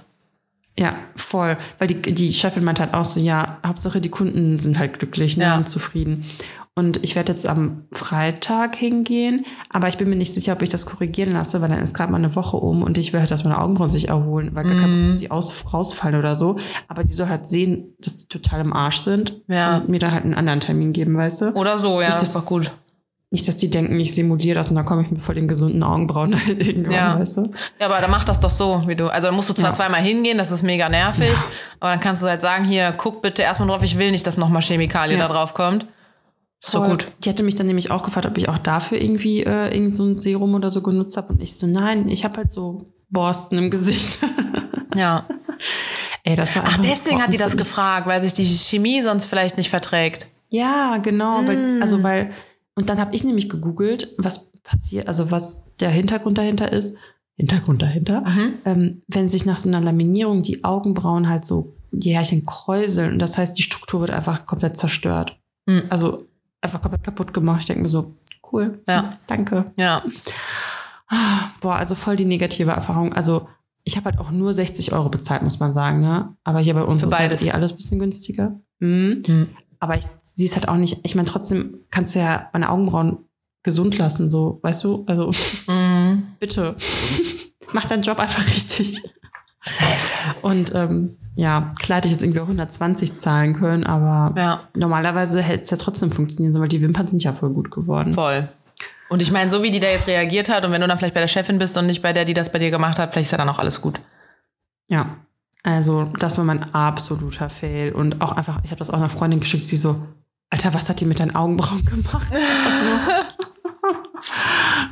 Speaker 1: Ja, voll. Weil die, die Chefin meint halt auch so, ja, Hauptsache die Kunden sind halt glücklich ne, ja. und zufrieden. Und ich werde jetzt am Freitag hingehen, aber ich bin mir nicht sicher, ob ich das korrigieren lasse, weil dann ist gerade mal eine Woche um und ich will halt, dass meine Augenbrauen sich erholen, weil gar kein Bock, dass die aus, rausfallen oder so. Aber die soll halt sehen, dass die total im Arsch sind ja. und mir dann halt einen anderen Termin geben, weißt du?
Speaker 2: Oder so, ja.
Speaker 1: Nicht, das
Speaker 2: ist doch gut.
Speaker 1: Nicht, dass die denken, ich simuliere das und dann komme ich mit voll den gesunden Augenbrauen *laughs* irgendwann,
Speaker 2: ja.
Speaker 1: weißt du?
Speaker 2: Ja, aber dann mach das doch so, wie du. Also dann musst du zwar ja. zweimal hingehen, das ist mega nervig, ja. aber dann kannst du halt sagen, hier, guck bitte erstmal drauf, ich will nicht, dass nochmal Chemikalie ja. da drauf kommt. So gut.
Speaker 1: Die hätte mich dann nämlich auch gefragt, ob ich auch dafür irgendwie äh, irgend so ein Serum oder so genutzt habe. Und ich so, nein, ich habe halt so Borsten im Gesicht. *laughs*
Speaker 2: ja.
Speaker 1: Ey, das war
Speaker 2: Ach, deswegen hat die das gefragt, weil sich die Chemie sonst vielleicht nicht verträgt.
Speaker 1: Ja, genau. Mm. Weil, also weil und dann habe ich nämlich gegoogelt, was passiert, also was der Hintergrund dahinter ist. Hintergrund dahinter. Mhm. Ähm, wenn sich nach so einer Laminierung die Augenbrauen halt so die Härchen kräuseln und das heißt, die Struktur wird einfach komplett zerstört. Mhm. Also einfach komplett kaputt gemacht. Ich denke mir so, cool.
Speaker 2: Ja.
Speaker 1: Danke.
Speaker 2: Ja.
Speaker 1: Boah, also voll die negative Erfahrung. Also ich habe halt auch nur 60 Euro bezahlt, muss man sagen, ne? Aber hier bei uns Für ist halt eh alles ein bisschen günstiger. Mhm. Mhm. Aber ich sie ist halt auch nicht, ich meine, trotzdem kannst du ja meine Augenbrauen gesund lassen, so, weißt du? Also, mm. *laughs* bitte, *laughs* mach deinen Job einfach richtig.
Speaker 2: Scheiße.
Speaker 1: Und ähm, ja, klar hätte ich jetzt irgendwie 120 zahlen können, aber
Speaker 2: ja.
Speaker 1: normalerweise hätte es ja trotzdem funktionieren, weil die Wimpern sind ja voll gut geworden.
Speaker 2: Voll. Und ich meine, so wie die da jetzt reagiert hat und wenn du dann vielleicht bei der Chefin bist und nicht bei der, die das bei dir gemacht hat, vielleicht ist ja dann auch alles gut.
Speaker 1: Ja. Also, das war mein absoluter Fail. Und auch einfach, ich habe das auch einer Freundin geschickt, sie so, Alter, was hat die mit deinen Augenbrauen gemacht? *laughs*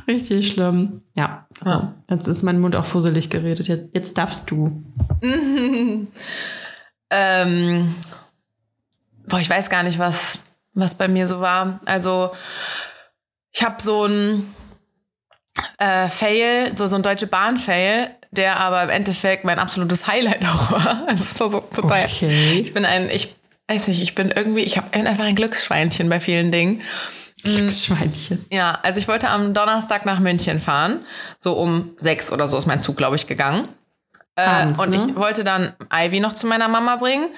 Speaker 1: Richtig schlimm. Ja, so. ja. Jetzt ist mein Mund auch fusselig geredet. Jetzt, jetzt darfst du. *laughs*
Speaker 2: ähm, boah, ich weiß gar nicht, was, was bei mir so war. Also, ich habe so ein äh, Fail, so, so ein Deutsche Bahn-Fail, der aber im Endeffekt mein absolutes Highlight *laughs* auch war. Es war so total.
Speaker 1: Okay.
Speaker 2: Ich bin ein, ich weiß nicht, ich bin irgendwie, ich habe einfach ein Glücksschweinchen bei vielen Dingen.
Speaker 1: Mm. Glücksschweinchen.
Speaker 2: Ja, also ich wollte am Donnerstag nach München fahren. So um sechs oder so ist mein Zug, glaube ich, gegangen. Äh, Abends, und ne? ich wollte dann Ivy noch zu meiner Mama bringen.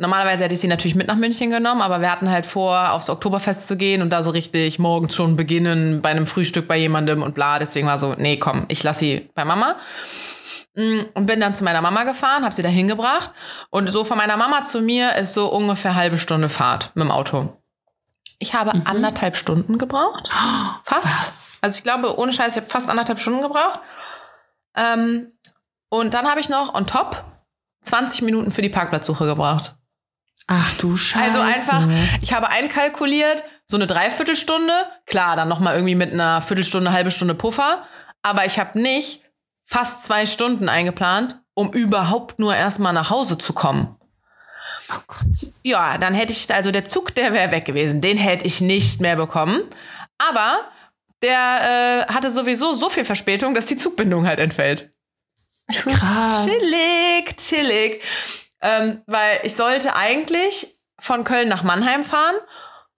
Speaker 2: Normalerweise hätte ich sie natürlich mit nach München genommen, aber wir hatten halt vor, aufs Oktoberfest zu gehen und da so richtig morgens schon beginnen bei einem Frühstück bei jemandem und bla. Deswegen war so, nee, komm, ich lasse sie bei Mama. Mm, und bin dann zu meiner Mama gefahren, habe sie da hingebracht. Und so von meiner Mama zu mir ist so ungefähr halbe Stunde Fahrt mit dem Auto. Ich habe mhm. anderthalb Stunden gebraucht. Fast. Was? Also ich glaube, ohne Scheiß, ich habe fast anderthalb Stunden gebraucht. Ähm, und dann habe ich noch on top 20 Minuten für die Parkplatzsuche gebraucht.
Speaker 1: Ach du Scheiße.
Speaker 2: Also einfach, ich habe einkalkuliert, so eine Dreiviertelstunde. Klar, dann nochmal irgendwie mit einer Viertelstunde, halbe Stunde Puffer. Aber ich habe nicht fast zwei Stunden eingeplant, um überhaupt nur erstmal nach Hause zu kommen.
Speaker 1: Oh Gott.
Speaker 2: Ja, dann hätte ich, also der Zug, der wäre weg gewesen. Den hätte ich nicht mehr bekommen. Aber der äh, hatte sowieso so viel Verspätung, dass die Zugbindung halt entfällt.
Speaker 1: Krass.
Speaker 2: chillig, chillig. Ähm, weil ich sollte eigentlich von Köln nach Mannheim fahren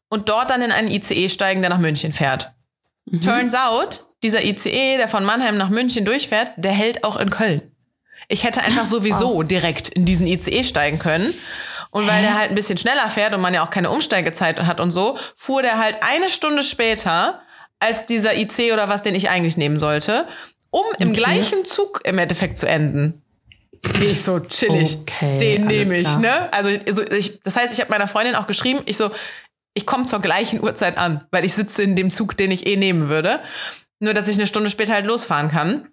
Speaker 2: und dort dann in einen ICE steigen, der nach München fährt. Mhm. Turns out, dieser ICE, der von Mannheim nach München durchfährt, der hält auch in Köln. Ich hätte einfach sowieso wow. direkt in diesen ICE steigen können. Und weil Hä? der halt ein bisschen schneller fährt und man ja auch keine Umsteigezeit hat und so, fuhr der halt eine Stunde später als dieser IC oder was, den ich eigentlich nehmen sollte, um okay. im gleichen Zug im Endeffekt zu enden. Ich so chillig. Okay, den nehme ich, klar. ne? Also, also ich, das heißt, ich habe meiner Freundin auch geschrieben, ich so, ich komme zur gleichen Uhrzeit an, weil ich sitze in dem Zug, den ich eh nehmen würde. Nur, dass ich eine Stunde später halt losfahren kann.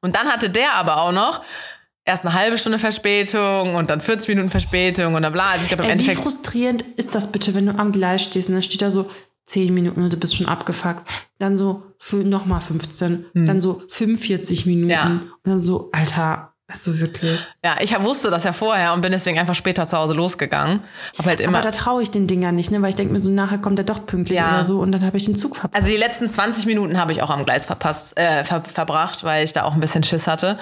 Speaker 2: Und dann hatte der aber auch noch erst eine halbe Stunde Verspätung und dann 40 Minuten Verspätung und dann bla. Also ich glaube im
Speaker 1: Ey, wie
Speaker 2: Endeffekt.
Speaker 1: frustrierend ist das bitte, wenn du am Gleis stehst und dann steht da so 10 Minuten und du bist schon abgefuckt. Dann so für nochmal 15, dann so 45 Minuten
Speaker 2: Hm. Ja.
Speaker 1: und dann so, Alter, hast du wirklich.
Speaker 2: Ja, ich wusste das ja vorher und bin deswegen einfach später zu Hause losgegangen. Hab halt immer.
Speaker 1: Aber da traue ich den Dingern nicht, ne? weil ich denke mir so, nachher kommt er doch pünktlich
Speaker 2: Ja.
Speaker 1: oder so und dann habe ich den Zug verpasst.
Speaker 2: Also die letzten 20 Minuten habe ich auch am Gleis verpasst, äh, ver verbracht, weil ich da auch ein bisschen Schiss hatte.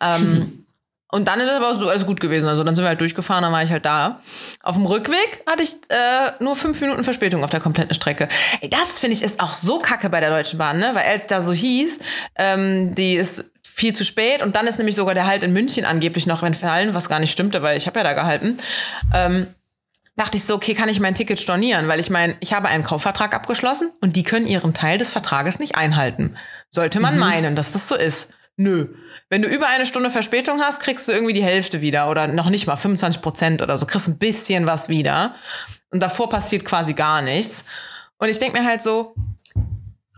Speaker 2: Ähm, *laughs* und dann ist aber so alles gut gewesen. Also dann sind wir halt durchgefahren, dann war ich halt da. Auf dem Rückweg hatte ich äh, nur fünf Minuten Verspätung auf der kompletten Strecke. Ey, das finde ich ist auch so kacke bei der Deutschen Bahn, ne? Weil als da so hieß, ähm, die ist viel zu spät und dann ist nämlich sogar der Halt in München angeblich noch entfallen, was gar nicht stimmte, weil ich habe ja da gehalten. Ähm, dachte ich so, okay, kann ich mein Ticket stornieren? Weil ich meine, ich habe einen Kaufvertrag abgeschlossen und die können ihren Teil des Vertrages nicht einhalten. Sollte man meinen, dass das so ist. Nö. Wenn du über eine Stunde Verspätung hast, kriegst du irgendwie die Hälfte wieder oder noch nicht mal 25 Prozent oder so, kriegst ein bisschen was wieder. Und davor passiert quasi gar nichts. Und ich denke mir halt so,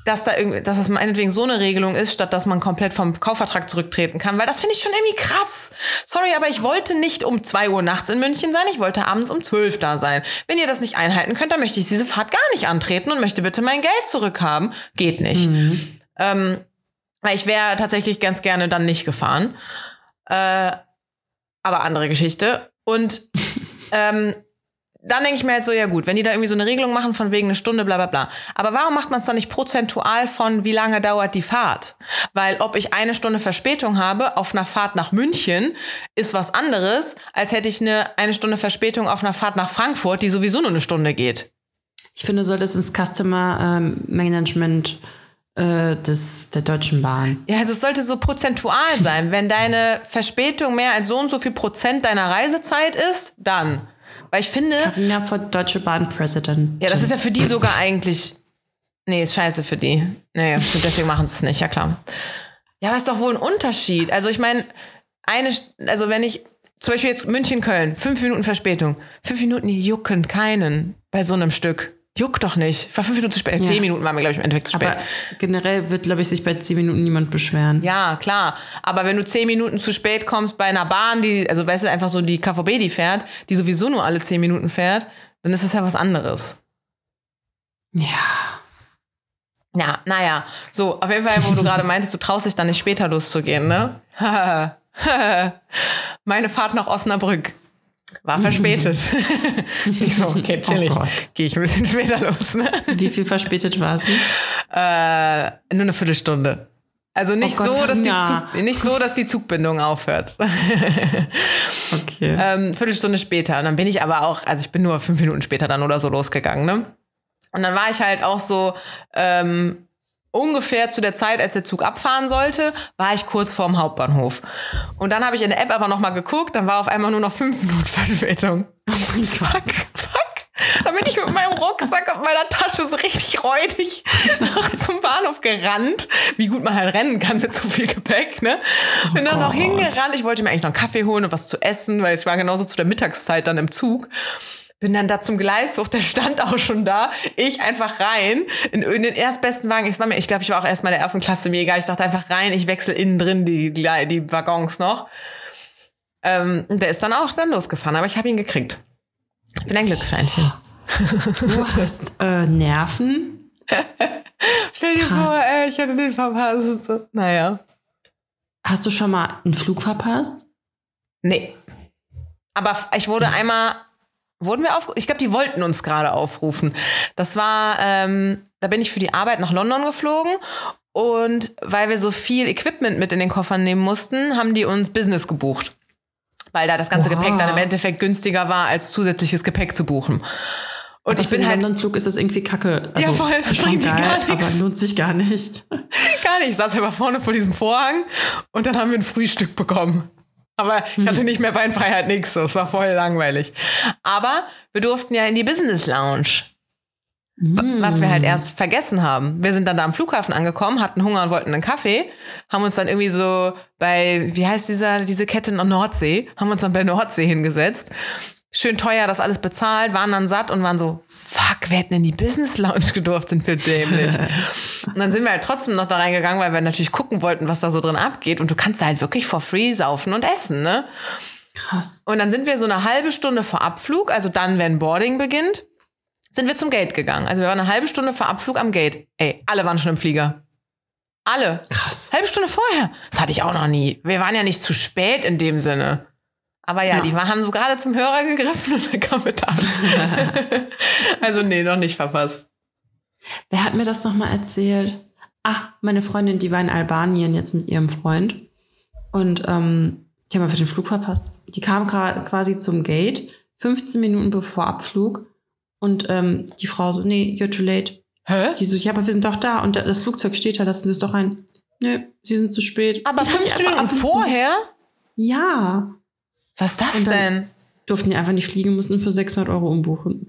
Speaker 2: dass da irgendwie, dass das meinetwegen so eine Regelung ist, statt dass man komplett vom Kaufvertrag zurücktreten kann, weil das finde ich schon irgendwie krass. Sorry, aber ich wollte nicht um 2 Uhr nachts in München sein, ich wollte abends um 12 da sein. Wenn ihr das nicht einhalten könnt, dann möchte ich diese Fahrt gar nicht antreten und möchte bitte mein Geld zurückhaben. Geht nicht. Ähm, weil ich wäre tatsächlich ganz gerne dann nicht gefahren. Äh, aber andere Geschichte. Und *laughs* ähm, dann denke ich mir halt so, ja gut, wenn die da irgendwie so eine Regelung machen von wegen eine Stunde, bla bla bla. Aber warum macht man es dann nicht prozentual von, wie lange dauert die Fahrt? Weil ob ich eine Stunde Verspätung habe auf einer Fahrt nach München, ist was anderes, als hätte ich eine, eine Stunde Verspätung auf einer Fahrt nach Frankfurt, die sowieso nur eine Stunde geht.
Speaker 1: Ich finde, soll das ins Customer ähm, Management äh, des, der Deutschen Bahn.
Speaker 2: Ja, also es sollte so prozentual sein. Wenn deine Verspätung mehr als so und so viel Prozent deiner Reisezeit ist, dann. Weil ich finde,
Speaker 1: Carina vor Deutsche Bahn President.
Speaker 2: ja, das ist ja für die sogar eigentlich. Nee, ist scheiße für die. Nee, deswegen machen sie es nicht, ja klar. Ja, aber ist doch wohl ein Unterschied. Also ich meine, eine, also wenn ich, zum Beispiel jetzt München-Köln, fünf Minuten Verspätung. Fünf Minuten jucken keinen bei so einem Stück. Juckt doch nicht. Ich war fünf Minuten zu spät.
Speaker 1: Ja.
Speaker 2: Zehn Minuten waren wir, glaube ich, im Endeffekt zu spät.
Speaker 1: Aber generell wird, glaube ich, sich bei 10 Minuten niemand beschweren.
Speaker 2: Ja, klar. Aber wenn du zehn Minuten zu spät kommst bei einer Bahn, die, also weißt du, einfach so die KVB, die fährt, die sowieso nur alle zehn Minuten fährt, dann ist das ja was anderes.
Speaker 1: Ja.
Speaker 2: Ja, naja. So, auf jeden Fall, wo du gerade meintest, du traust dich dann nicht später loszugehen, ne? *laughs* Meine Fahrt nach Osnabrück war verspätet. *laughs* ich so, okay, chillig.
Speaker 1: Oh.
Speaker 2: Gehe ich ein bisschen später los, ne?
Speaker 1: Wie viel verspätet war sie?
Speaker 2: Äh, nur eine Viertelstunde. Also nicht,
Speaker 1: Oh Gott,
Speaker 2: so, dass die. Zug, nicht so, dass die Zugbindung aufhört. *laughs*
Speaker 1: Okay.
Speaker 2: ähm, Viertelstunde später. Und dann bin ich aber auch, also ich bin nur fünf Minuten später dann oder so losgegangen, ne? Und dann war ich halt auch so ähm, ungefähr zu der Zeit, als der Zug abfahren sollte, war ich kurz vorm Hauptbahnhof. Und dann habe ich in der App aber nochmal geguckt, dann war auf einmal nur noch fünf Minuten Verspätung. *laughs* fuck, fuck. Dann bin ich mit meinem Rucksack und meiner Tasche so richtig räudig nach zum Bahnhof gerannt. Wie gut man halt rennen kann mit so viel Gepäck, ne? Bin dann noch
Speaker 1: Gott.
Speaker 2: hingerannt. Ich wollte mir eigentlich noch einen Kaffee holen und was zu essen, weil es war genauso zu der Mittagszeit dann im Zug. Bin dann da zum Gleis hoch, der stand auch schon da. Ich einfach rein in, in den erstbesten Wagen. Ich, war mir, ich glaube, ich war auch erst mal in der ersten Klasse mir egal. Ich dachte einfach rein, ich wechsle innen drin die, die, Waggons noch. Ähm, und der ist dann auch dann losgefahren, aber ich habe ihn gekriegt. Ich bin ein Glücksscheinchen.
Speaker 1: Du hast äh, Nerven. *laughs*
Speaker 2: Stell dir
Speaker 1: Krass.
Speaker 2: vor, ey, ich hätte den verpasst. Naja.
Speaker 1: Hast du schon mal einen Flug verpasst?
Speaker 2: Nee. Aber ich wurde einmal, wurden wir auf, ich glaube, die wollten uns gerade aufrufen. Das war, ähm, da bin ich für die Arbeit nach London geflogen und weil wir so viel Equipment mit in den Koffern nehmen mussten, haben die uns Business gebucht. Weil da das ganze
Speaker 1: Oha.
Speaker 2: Gepäck dann im Endeffekt günstiger war, als zusätzliches Gepäck zu buchen. Und
Speaker 1: Aber
Speaker 2: ich bin halt
Speaker 1: London-Flug ist das irgendwie kacke. Also,
Speaker 2: voll, das
Speaker 1: schon
Speaker 2: bringt
Speaker 1: geil,
Speaker 2: gar nichts.
Speaker 1: aber lohnt sich gar nicht.
Speaker 2: Gar nicht. Ich saß einfach vorne vor diesem Vorhang und dann haben wir ein Frühstück bekommen. Aber ich hatte nicht mehr Beinfreiheit, nix. so. Es war voll langweilig. Aber wir durften ja in die Business Lounge. w- Was wir halt erst vergessen haben. Wir sind dann da am Flughafen angekommen, hatten Hunger und wollten einen Kaffee, haben uns dann irgendwie so bei, wie heißt dieser, diese Kette in der Nordsee, haben uns dann bei Nordsee hingesetzt. Schön teuer das alles bezahlt, waren dann satt und waren so, fuck, wir hätten in die Business Lounge gedurft, sind wir dämlich. *laughs* und dann sind wir halt trotzdem noch da reingegangen, weil wir natürlich gucken wollten, was da so drin abgeht. Und du kannst da halt wirklich for free saufen und essen, ne?
Speaker 1: Krass.
Speaker 2: Und dann sind wir so eine halbe Stunde vor Abflug, also dann, wenn Boarding beginnt, sind wir zum Gate gegangen. Also wir waren eine halbe Stunde vor Abflug am Gate. Ey, alle waren schon im Flieger. Alle.
Speaker 1: Krass.
Speaker 2: Halbe Stunde vorher. Das hatte ich auch noch nie. Wir waren ja nicht zu spät in dem Sinne. Aber ja,
Speaker 1: Ja.
Speaker 2: die haben so gerade zum Hörer gegriffen und dann kam wir da. *laughs* also nee, noch nicht verpasst.
Speaker 1: Wer hat mir das nochmal erzählt? Ah, meine Freundin, die war in Albanien jetzt mit ihrem Freund. Und ähm, die haben einfach den Flug verpasst. Die kam quasi zum Gate, 15 Minuten bevor Abflug. Und ähm, die Frau so, nee, you're too late.
Speaker 2: Hä?
Speaker 1: Die so, ja, aber wir sind doch da und das Flugzeug steht da, lassen Sie es doch rein. Nö, Sie sind zu spät.
Speaker 2: Aber
Speaker 1: Und hat die
Speaker 2: 15
Speaker 1: einfach
Speaker 2: Minuten vorher?
Speaker 1: Ja.
Speaker 2: Was ist das denn?
Speaker 1: Durften die einfach nicht fliegen, mussten für 600 Euro umbuchen.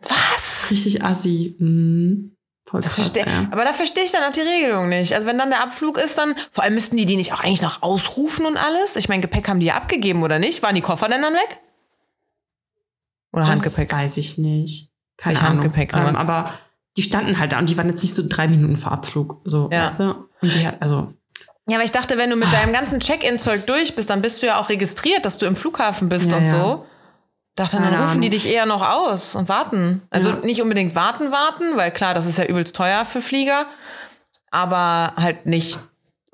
Speaker 2: Was?
Speaker 1: Richtig assi. Mhm. Krass,
Speaker 2: verstehe,
Speaker 1: ja.
Speaker 2: aber da verstehe ich dann auch die Regelung nicht. Also wenn dann der Abflug ist, dann vor allem müssten die die nicht auch eigentlich noch ausrufen und alles. Ich meine, Gepäck haben die ja abgegeben oder nicht? Waren die Koffer denn dann weg? Oder Handgepäck?
Speaker 1: Das weiß ich nicht. Keine
Speaker 2: Ich
Speaker 1: Ahnung.
Speaker 2: Handgepäck
Speaker 1: ähm, aber die standen halt da und die waren jetzt nicht so drei Minuten vor Abflug. So,
Speaker 2: Ja.
Speaker 1: weißt du? Und die also,
Speaker 2: Ja, aber ich dachte, wenn du mit deinem ganzen Check-in-Zeug durch bist, dann bist du ja auch registriert, dass du im Flughafen bist
Speaker 1: Ja,
Speaker 2: und
Speaker 1: ja.
Speaker 2: so. Dachte, dann rufen die dich eher noch aus und warten. Also
Speaker 1: Ja.
Speaker 2: nicht unbedingt warten, warten, weil klar, das ist ja übelst teuer für Flieger. Aber halt nicht,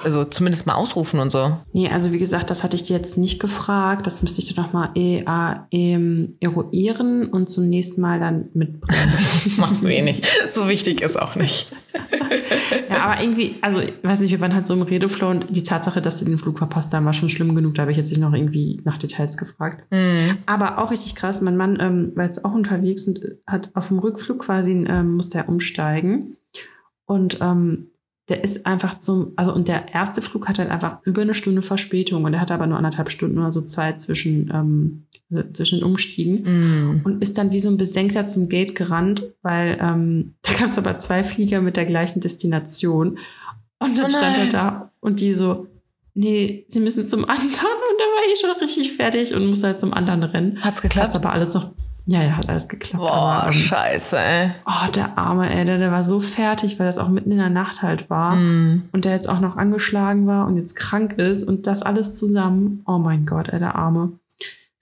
Speaker 2: also zumindest mal ausrufen und so.
Speaker 1: nee, also wie gesagt, das hatte ich dir jetzt nicht gefragt. Das müsste ich dann nochmal e ähm, eruieren und zum nächsten Mal dann mitbringen. *laughs*
Speaker 2: Machst du eh nicht. So wichtig ist auch nicht.
Speaker 1: ja, aber irgendwie, also ich weiß nicht, wir waren halt so im Redeflow und die Tatsache, dass sie den Flug verpasst haben, war schon schlimm genug. Da habe ich jetzt nicht noch irgendwie nach Details gefragt. Aber auch richtig krass. Mein Mann ähm, war jetzt auch unterwegs und hat auf dem Rückflug quasi, ähm, musste er umsteigen. Und ähm, der ist einfach zum, also und der erste Flug hat halt einfach über eine Stunde Verspätung und er hatte aber nur anderthalb Stunden oder so Zeit zwischen, ähm, also zwischen den Umstiegen und ist dann wie so ein Besenkter zum Gate gerannt, weil ähm, *laughs* da gab es aber zwei Flieger mit der gleichen Destination. Und dann
Speaker 2: Oh
Speaker 1: stand er da und die so, nee, sie müssen zum *laughs* anderen. Und er war eh schon richtig fertig und musste halt zum anderen rennen.
Speaker 2: Hat's
Speaker 1: Hat's
Speaker 2: geklappt?
Speaker 1: aber alles noch, ja, ja, hat alles geklappt.
Speaker 2: Boah,
Speaker 1: aber, ähm,
Speaker 2: scheiße, ey.
Speaker 1: oh, der Arme, ey, der, der war so fertig, weil das auch mitten in der Nacht halt war.
Speaker 2: Mhm.
Speaker 1: Und der jetzt auch noch angeschlagen war und jetzt krank ist und das alles zusammen. Oh mein Gott, ey, der Arme.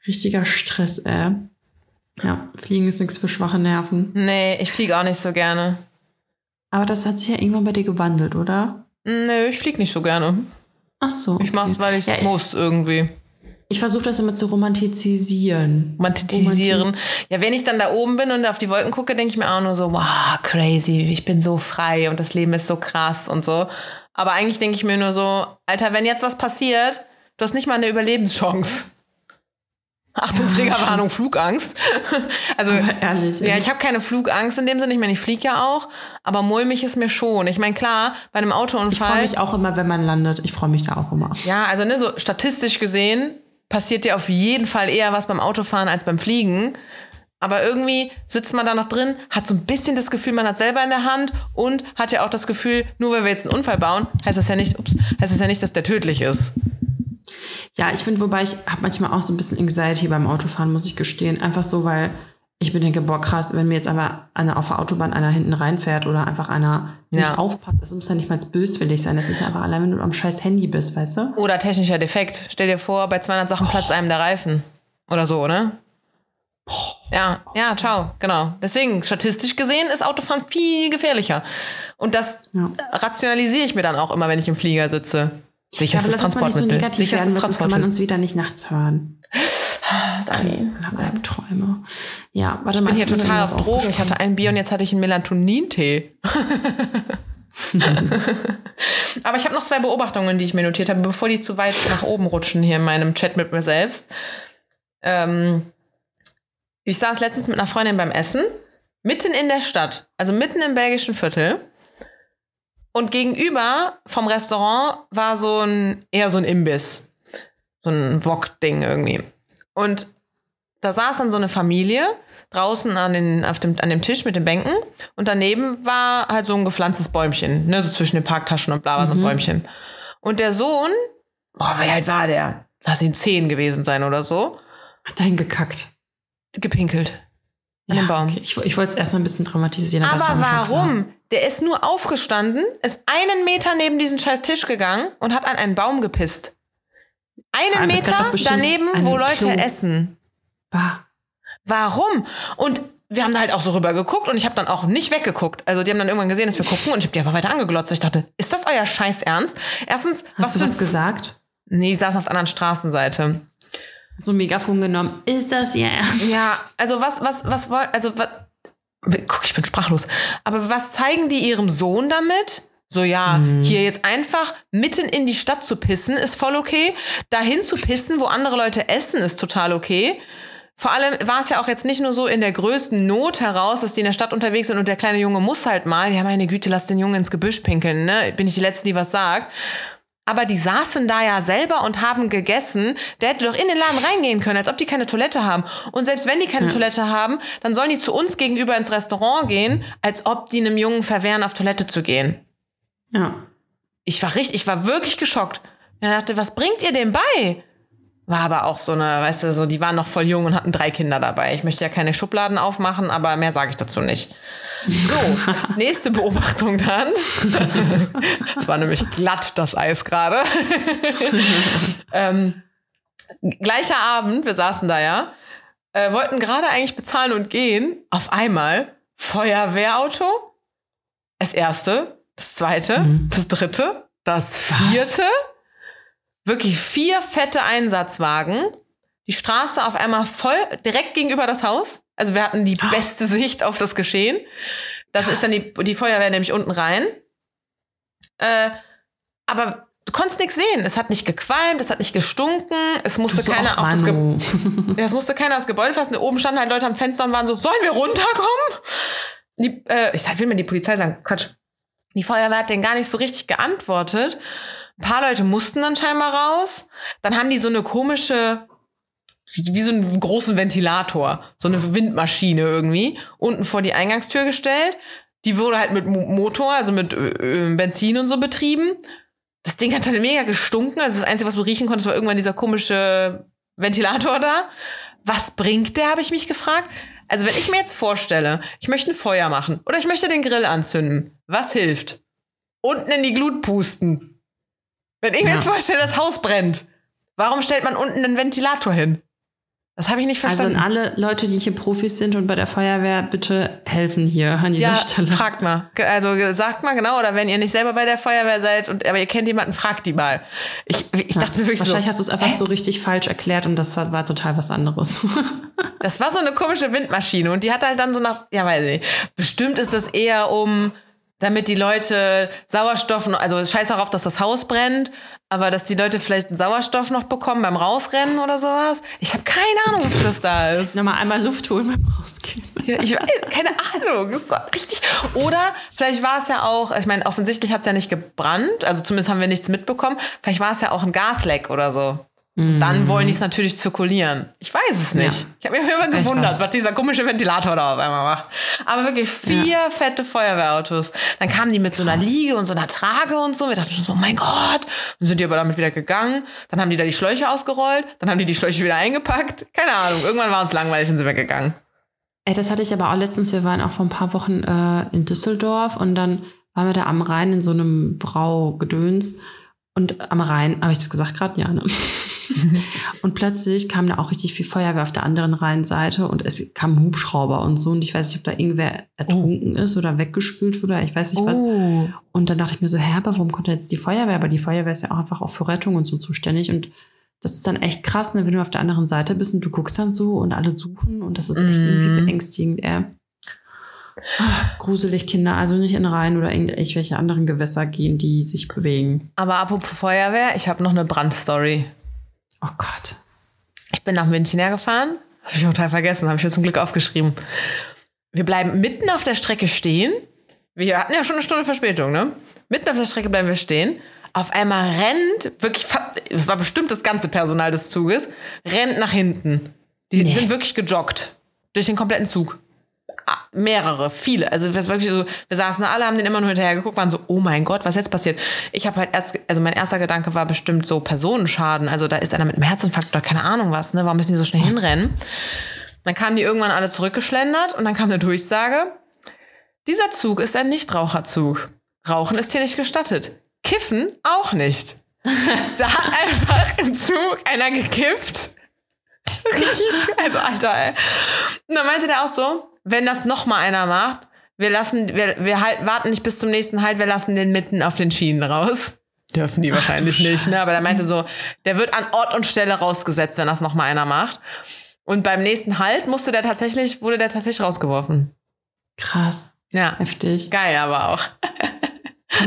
Speaker 1: Richtiger Stress, ey. Ja, Fliegen ist nichts für schwache Nerven.
Speaker 2: Nee, ich fliege auch nicht so gerne.
Speaker 1: Aber das hat sich ja irgendwann bei dir gewandelt, oder?
Speaker 2: Nö, ich fliege nicht so gerne.
Speaker 1: Ach so.
Speaker 2: Ich mach's, weil ich
Speaker 1: Ja, ich-
Speaker 2: muss irgendwie.
Speaker 1: Ich versuche das immer zu romantisieren.
Speaker 2: Romantisieren. Ja, wenn ich dann da oben bin und auf die Wolken gucke, denke ich mir auch nur so, wow, crazy, ich bin so frei und das Leben ist so krass und so. Aber eigentlich denke ich mir nur so, Alter, wenn jetzt was passiert, du hast nicht mal eine Überlebenschance. Achtung,
Speaker 1: Ja,
Speaker 2: Triggerwarnung, Flugangst. *laughs* also,
Speaker 1: Aber ehrlich.
Speaker 2: ja, ich habe keine Flugangst in dem Sinne. Ich meine, ich fliege ja auch, aber mulmig ist mir schon. Ich meine, klar, bei einem
Speaker 1: ich freue
Speaker 2: Autounfall.
Speaker 1: mich auch immer, wenn man landet. Ich freue mich da auch immer.
Speaker 2: Ja, also ne, so statistisch gesehen passiert dir auf jeden Fall eher was beim Autofahren als beim Fliegen. Aber irgendwie sitzt man da noch drin, hat so ein bisschen das Gefühl, man hat selber in der Hand und hat ja auch das Gefühl, nur weil wir jetzt einen Unfall bauen, heißt das ja nicht, ups, heißt das ja nicht, dass der tödlich ist.
Speaker 1: Ja, ich finde, wobei ich habe manchmal auch so ein bisschen Anxiety beim Autofahren, muss ich gestehen. Einfach so, weil ich mir denke, boah, krass, wenn mir jetzt aber einer auf der Autobahn einer hinten reinfährt oder einfach einer nicht
Speaker 2: Ja.
Speaker 1: aufpasst, das muss ja nicht mal böswillig sein. Das ist ja einfach allein, wenn du am scheiß Handy bist, weißt du?
Speaker 2: Oder technischer Defekt. Stell dir vor, bei 200 Sachen platzt einem der Reifen. Oder so, ne? Ja, ja, ciao, genau. Deswegen, statistisch gesehen, ist Autofahren viel gefährlicher. Und das
Speaker 1: Ja.
Speaker 2: rationalisiere ich mir dann auch immer, wenn ich im Flieger sitze.
Speaker 1: Ja,
Speaker 2: Sicherstes
Speaker 1: nicht so
Speaker 2: Transportmittel.
Speaker 1: werden,
Speaker 2: Sicherstes
Speaker 1: weil sonst kann man
Speaker 2: Transportmittel.
Speaker 1: uns wieder nicht nachts hören. Oder Albträume. Ja, warte
Speaker 2: Ich
Speaker 1: mal.
Speaker 2: bin hier total auf Drogen. Ich hatte ein Bier und jetzt hatte ich einen Melatonintee. *laughs* Aber ich habe noch zwei Beobachtungen, die ich mir notiert habe, bevor die zu weit nach oben rutschen hier in meinem Chat mit mir selbst. Ähm, ich saß letztens mit einer Freundin beim Essen, mitten in der Stadt, also mitten im belgischen Viertel. Und gegenüber vom Restaurant war so ein, eher so ein Imbiss. So ein Wok-Ding irgendwie. Und da saß dann so eine Familie draußen an, den, auf dem, an dem Tisch mit den Bänken und daneben war halt so ein gepflanztes Bäumchen, ne, so zwischen den Parktaschen und bla war so ein Bäumchen. Und der Sohn, boah, wie alt war der? Lass ihn zehn gewesen sein oder so.
Speaker 1: Hat dahin gekackt.
Speaker 2: gepinkelt. An
Speaker 1: Ja,
Speaker 2: dem Baum.
Speaker 1: Okay. Ich, ich wollte es erstmal ein bisschen dramatisieren, aber, war
Speaker 2: Aber warum? Der ist nur aufgestanden, ist einen Meter neben diesen scheiß Tisch gegangen und hat an einen Baum gepisst. Einen
Speaker 1: allem,
Speaker 2: Meter daneben, wo Leute
Speaker 1: Klo.
Speaker 2: essen.
Speaker 1: Bah.
Speaker 2: Warum? Und wir haben da halt auch so rüber geguckt und ich habe dann auch nicht weggeguckt. Also die haben dann irgendwann gesehen, dass wir gucken und ich habe die einfach weiter angeglotzt. Ich dachte, ist das euer Scheiß Ernst? Erstens,
Speaker 1: Hast
Speaker 2: was
Speaker 1: du was
Speaker 2: ein-
Speaker 1: gesagt?
Speaker 2: Nee, die saßen auf der anderen Straßenseite.
Speaker 1: So ein Megafon genommen. Ist das ihr Ernst?
Speaker 2: Ja, also was, was, was wollt, also was, guck, ich bin sprachlos. Aber was zeigen die ihrem Sohn damit? So, ja, hier jetzt einfach mitten in die Stadt zu pissen ist voll okay. Dahin zu pissen, wo andere Leute essen, ist total okay. Vor allem war es ja auch jetzt nicht nur so in der größten Not heraus, dass die in der Stadt unterwegs sind und der kleine Junge muss halt mal, ja meine Güte, lass den Jungen ins Gebüsch pinkeln, ne? Bin ich die Letzte, die was sagt. Aber die saßen da ja selber und haben gegessen. Der hätte doch in den Laden reingehen können, als ob die keine Toilette haben. Und selbst wenn die keine Toilette haben, dann sollen die zu uns gegenüber ins Restaurant gehen, als ob die einem Jungen verwehren, auf Toilette zu gehen.
Speaker 1: Ja.
Speaker 2: Ich war richtig, ich war wirklich geschockt. Ich dachte, was bringt ihr dem bei? War aber auch so eine, weißt du, so, die waren noch voll jung und hatten drei Kinder dabei. Ich möchte ja keine Schubladen aufmachen, aber mehr sage ich dazu nicht. So, *laughs* nächste Beobachtung dann. Es war nämlich glatt, das Eis gerade. *laughs* ähm, gleicher Abend, wir saßen da ja, äh, wollten gerade eigentlich bezahlen und gehen. Auf einmal Feuerwehrauto. Das erste, das zweite, das dritte, das vierte. Wirklich vier fette Einsatzwagen. Die Straße auf einmal voll direkt gegenüber das Haus. Also wir hatten die beste Sicht auf das Geschehen. Das ist dann die, die Feuerwehr nämlich unten rein. Äh, aber du konntest nichts sehen. Es hat nicht gequalmt, es hat nicht gestunken, es musste
Speaker 1: So,
Speaker 2: keiner auch das Ge es musste keiner das Gebäude fassen. Oben standen halt Leute am Fenster und waren so, sollen wir runterkommen? Die, äh, ich will mir die Polizei sagen, Quatsch. Die Feuerwehr hat denen gar nicht so richtig geantwortet. Ein paar Leute mussten dann scheinbar raus. Dann haben die so eine komische, wie so einen großen Ventilator, so eine Windmaschine irgendwie, unten vor die Eingangstür gestellt. Die wurde halt mit Mo- Motor, also mit Benzin und so betrieben. Das Ding hat halt mega gestunken. Also das Einzige, was du riechen konntest, war irgendwann dieser komische Ventilator da. Was bringt der, habe ich mich gefragt. Also wenn ich mir jetzt vorstelle, ich möchte ein Feuer machen oder ich möchte den Grill anzünden, was hilft? Unten in die Glut pusten. Wenn ich mir
Speaker 1: Ja.
Speaker 2: jetzt vorstelle, das Haus brennt, warum stellt man unten einen Ventilator hin? Das habe ich nicht
Speaker 1: Also
Speaker 2: verstanden.
Speaker 1: an alle Leute, die hier Profis sind und bei der Feuerwehr, bitte helfen hier an dieser
Speaker 2: ja,
Speaker 1: Stelle.
Speaker 2: fragt mal. Also sagt mal genau, oder wenn ihr nicht selber bei der Feuerwehr seid und aber ihr kennt jemanden, fragt die mal. Ich, ich dachte mir wirklich so,
Speaker 1: Wahrscheinlich hast du es einfach so richtig falsch erklärt und das war total was anderes.
Speaker 2: Das war so eine komische Windmaschine und die hat halt dann so nach, ja weiß ich, bestimmt ist das eher um, damit die Leute Sauerstoff, also scheiß darauf, dass das Haus brennt, aber dass die Leute vielleicht einen Sauerstoff noch bekommen beim Rausrennen oder sowas. Ich habe keine Ahnung, wofür das da ist.
Speaker 1: Nochmal einmal Luft holen beim Rausgehen.
Speaker 2: Ja, ich weiß, keine Ahnung. Das war richtig. Oder vielleicht war es ja auch, ich meine, offensichtlich hat es ja nicht gebrannt, also zumindest haben wir nichts mitbekommen. Vielleicht war es ja auch ein Gasleck oder so. Dann wollen die es natürlich zirkulieren. Ich weiß es nicht.
Speaker 1: Ja.
Speaker 2: Ich habe mich immer gewundert,
Speaker 1: was.
Speaker 2: was. dieser komische Ventilator da auf einmal macht. Aber wirklich vier fette Feuerwehrautos. Dann kamen die mit so einer Liege und so einer Trage und so. Wir dachten schon so, oh mein Gott. Dann sind die aber damit wieder gegangen. Dann haben die da die Schläuche ausgerollt. Dann haben die die Schläuche wieder eingepackt. Keine Ahnung. Irgendwann war uns langweilig und sind wir gegangen.
Speaker 1: Ey, das hatte ich aber auch letztens, wir waren auch vor ein paar Wochen äh, in Düsseldorf und dann waren wir da am Rhein in so einem Braugedöns. Und am Rhein, habe ich das gesagt gerade? Ja, ne? *laughs* *laughs* und plötzlich kam da auch richtig viel Feuerwehr auf der anderen Rheinseite und es kam Hubschrauber und so. Und ich weiß nicht, ob da irgendwer ertrunken ist oder weggespült wurde, ich weiß nicht was.
Speaker 2: Oh.
Speaker 1: Und dann dachte ich mir so, hä, aber warum kommt da jetzt die Feuerwehr? Aber die Feuerwehr ist ja auch einfach auch für Rettung und so zuständig. Und das ist dann echt krass, ne, wenn du auf der anderen Seite bist und du guckst dann so und alle suchen und das ist echt irgendwie beängstigend. Äh. Gruselig Kinder, also nicht in Rhein oder irgendwelche anderen Gewässer gehen, die sich bewegen.
Speaker 2: Aber apropos Feuerwehr, ich habe noch eine Brandstory.
Speaker 1: Oh Gott.
Speaker 2: Ich bin nach München hergefahren. Habe ich total vergessen, habe ich mir zum Glück aufgeschrieben. Wir bleiben mitten auf der Strecke stehen. Wir hatten ja schon eine Stunde Verspätung, ne? Mitten auf der Strecke bleiben wir stehen. Auf einmal rennt, wirklich, es war bestimmt das ganze Personal des Zuges, rennt nach hinten. Die
Speaker 1: Nee.
Speaker 2: sind wirklich gejoggt. Durch den kompletten Zug. Mehrere, viele. Also das wirklich so, wir saßen da alle, haben den immer nur hinterher geguckt, waren so, oh mein Gott, was jetzt passiert? Ich habe halt erst, also mein erster Gedanke war bestimmt so Personenschaden. Also da ist einer mit einem Herzinfarkt oder keine Ahnung was, ne? Warum müssen die so schnell hinrennen? Dann kamen die irgendwann alle zurückgeschlendert und dann kam eine Durchsage. Dieser Zug ist ein Nichtraucherzug. Rauchen ist hier nicht gestattet. Kiffen auch nicht. da hat einfach im Zug einer gekifft. *laughs* also, Alter, ey. Und dann meinte der auch so, wenn das noch mal einer macht, wir lassen, wir, wir halt, warten nicht bis zum nächsten Halt, wir lassen den mitten auf den Schienen raus. Dürfen die wahrscheinlich nicht, ne? Aber der meinte so, der wird an Ort und Stelle rausgesetzt, wenn das noch mal einer macht. Und beim nächsten Halt musste der tatsächlich, wurde der tatsächlich rausgeworfen.
Speaker 1: Krass.
Speaker 2: Ja.
Speaker 1: Heftig.
Speaker 2: Geil, aber auch.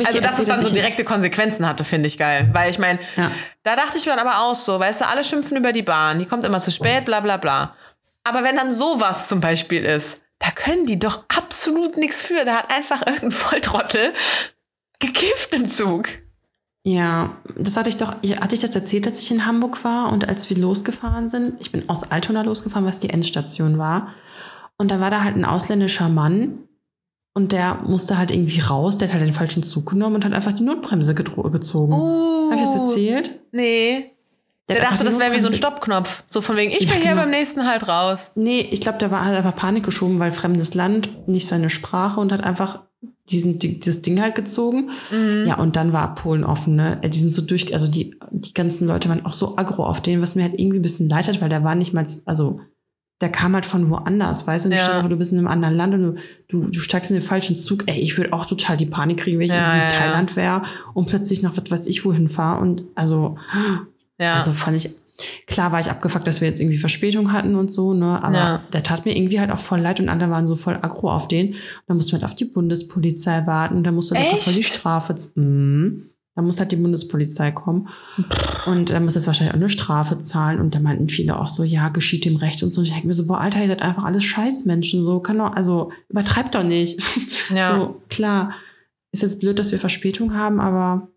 Speaker 2: Also, dass es dann so direkte Konsequenzen hatte, finde ich geil. Weil ich meine,
Speaker 1: Ja.
Speaker 2: da dachte ich mir dann aber auch so, weißt du, alle schimpfen über die Bahn, die kommt immer zu spät, bla bla bla. Aber wenn dann sowas zum Beispiel ist, da können die doch absolut nichts für. Da hat einfach irgendein Volltrottel gekifft im Zug.
Speaker 1: Ja, das hatte ich doch, hatte ich das erzählt, dass ich in Hamburg war und als wir losgefahren sind, ich bin aus Altona losgefahren, was die Endstation war. Und da war da halt ein ausländischer Mann und der musste halt irgendwie raus, der hat halt den falschen Zug genommen und hat einfach die Notbremse gezogen.
Speaker 2: Oh.
Speaker 1: Hab ich das erzählt?
Speaker 2: Nee. Der,
Speaker 1: einfach
Speaker 2: dachte, das wäre wie so ein Stoppknopf. So von wegen, ich
Speaker 1: Ja,
Speaker 2: will hier
Speaker 1: genau.
Speaker 2: beim nächsten halt raus.
Speaker 1: Nee, ich glaube, der war halt einfach Panik geschoben, weil fremdes Land, nicht seine Sprache und hat einfach diesen, die, dieses Ding halt gezogen.
Speaker 2: Mhm.
Speaker 1: Ja, und dann war Polen offen, ne? Die sind so durch, also die, die ganzen Leute waren auch so aggro auf den, was mir halt irgendwie ein bisschen leid hat, weil der war nicht mal, also der kam halt von woanders, weißt du? Und
Speaker 2: Ja.
Speaker 1: ich stell dir vor, du bist in einem anderen Land und du, du, du steigst in den falschen Zug. Ey, ich würde auch total die Panik kriegen, wenn ich
Speaker 2: Ja,
Speaker 1: in
Speaker 2: ja.
Speaker 1: Thailand wäre und plötzlich nach was weiß ich wohin fahre. Und also,
Speaker 2: Ja.
Speaker 1: also fand ich, klar war ich abgefuckt, dass wir jetzt irgendwie Verspätung hatten und so, ne? Aber
Speaker 2: Ja.
Speaker 1: der tat mir irgendwie halt auch voll leid und andere waren so voll aggro auf den. Und dann mussten wir halt auf die Bundespolizei warten. Da musste locker voll die? Strafe. Mhm. Da muss halt die Bundespolizei kommen. Und dann muss jetzt wahrscheinlich auch eine Strafe zahlen. Und da meinten viele auch so, ja, geschieht dem Recht und so. Und ich denke mir so, boah, Alter, ihr seid einfach alles Scheißmenschen. So kann doch, also übertreibt doch nicht. *laughs*
Speaker 2: Ja.
Speaker 1: So, klar. Ist jetzt blöd, dass wir Verspätung haben, aber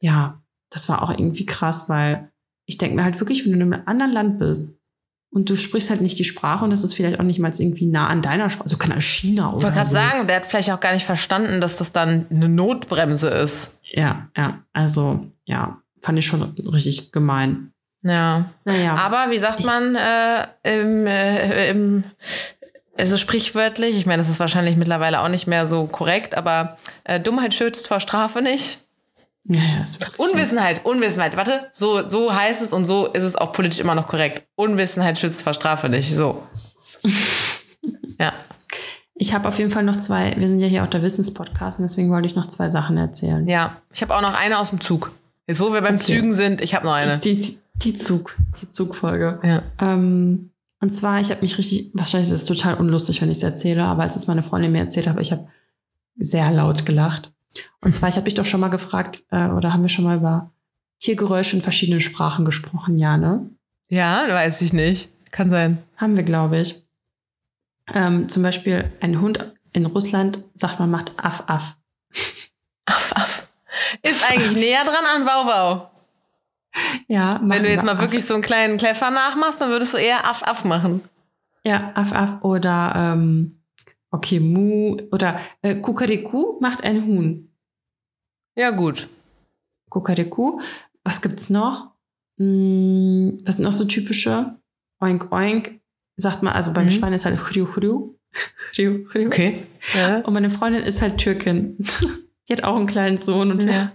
Speaker 1: ja, das war auch irgendwie krass, weil ich denke mir halt wirklich, wenn du in einem anderen Land bist und du sprichst halt nicht die Sprache und das ist vielleicht auch nicht mal irgendwie nah an deiner Sprache, also kann China oder
Speaker 2: Ich wollte gerade
Speaker 1: so.
Speaker 2: sagen, der hat vielleicht auch gar nicht verstanden, dass das dann eine Notbremse ist.
Speaker 1: Ja, ja, also ja, fand ich schon richtig gemein.
Speaker 2: Ja.
Speaker 1: Naja,
Speaker 2: Aber wie sagt man äh, im, äh, im also sprichwörtlich, ich meine, das ist wahrscheinlich mittlerweile auch nicht mehr so korrekt, aber äh, Dummheit schützt vor Strafe nicht.
Speaker 1: Ja, ja, ist wirklich so.
Speaker 2: Unwissenheit, Unwissenheit. Warte, so, so heißt es und so ist es auch politisch immer noch korrekt. Unwissenheit schützt vor Strafe nicht. So. *laughs* ja.
Speaker 1: Ich habe auf jeden Fall noch zwei, wir sind ja hier auch der Wissenspodcast und deswegen wollte ich noch zwei Sachen erzählen.
Speaker 2: Ja. Ich habe auch noch eine aus dem Zug. Jetzt, wo wir beim
Speaker 1: Okay.
Speaker 2: Zügen sind, ich habe noch eine.
Speaker 1: Die, die, die Zug, die Zugfolge.
Speaker 2: Ja.
Speaker 1: Ähm, und zwar, ich habe mich richtig, wahrscheinlich ist es total unlustig, wenn ich es erzähle, aber als es meine Freundin mir erzählt hat, ich habe sehr laut gelacht. Und zwar, ich habe mich doch schon mal gefragt, äh, oder haben wir schon mal über Tiergeräusche in verschiedenen Sprachen gesprochen? Ja, ne?
Speaker 2: Ja, weiß ich nicht. Kann sein.
Speaker 1: Haben wir, glaube ich. Ähm, zum Beispiel ein Hund in Russland sagt man macht Aff Aff. *laughs*
Speaker 2: Aff, aff. Ist eigentlich näher dran an Wauwau.
Speaker 1: Ja,
Speaker 2: Wenn du jetzt mal
Speaker 1: Aff.
Speaker 2: wirklich so einen kleinen Kleffer nachmachst, dann würdest du eher Aff, Aff machen.
Speaker 1: Ja, Aff Aff oder ähm, okay, Mu oder äh, Kukariku macht ein Huhn.
Speaker 2: Ja, gut.
Speaker 1: Kukariku. Was gibt's noch? Hm, was sind noch so typische? Oink Oink. Sagt man, also beim
Speaker 2: Mhm.
Speaker 1: Schwein ist halt Chriu Chriu. Chriu *laughs* Chriu.
Speaker 2: Okay. Ja.
Speaker 1: Und meine Freundin ist halt Türkin. *laughs* Die hat auch einen kleinen Sohn und
Speaker 2: Ja.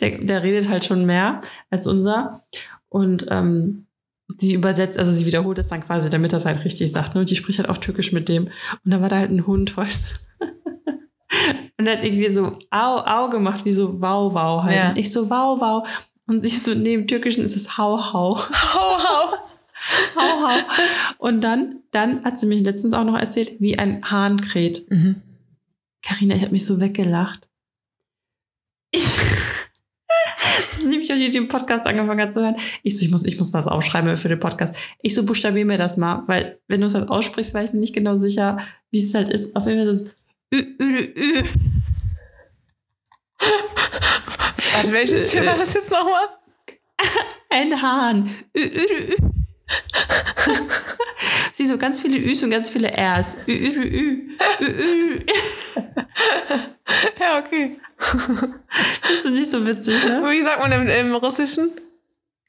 Speaker 1: der, der redet halt schon mehr als unser. Und ähm, sie übersetzt, also sie wiederholt es dann quasi, damit es halt richtig sagt. Ne? Und die spricht halt auch Türkisch mit dem. Und da war da halt ein Hund heute. *laughs* Und er hat irgendwie so Au, Au gemacht, wie so Wow, Wow halt.
Speaker 2: Ja.
Speaker 1: Ich so Wow, Wow. Und sie so, neben Türkischen ist es Hau, Hau. *laughs*
Speaker 2: Hau, hau. *laughs*
Speaker 1: Hau, Hau. Und dann, dann hat sie mich letztens auch noch erzählt, wie ein Hahn kräht.
Speaker 2: Mhm.
Speaker 1: Carina, ich habe mich so weggelacht. Ich, das ist nämlich, als ich den Podcast angefangen hat zu hören. Ich so, ich muss, ich muss was aufschreiben für den Podcast. Ich so, buchstabier mir das mal, weil wenn du es halt aussprichst, war ich mir nicht genau sicher, wie es halt ist. Auf jeden Fall ist es Ü, Ü, Ü.
Speaker 2: Warte, welches Tier war das jetzt nochmal? *laughs*
Speaker 1: Ein Hahn. Ü, Ü, Ü. *laughs* Sie so ganz viele Üs und ganz viele Rs. Ü, Ü, Ü, Ü, Ü, Ü. *laughs*
Speaker 2: Ja, okay.
Speaker 1: Findest du nicht so witzig, ne?
Speaker 2: Wie sagt man im, im Russischen?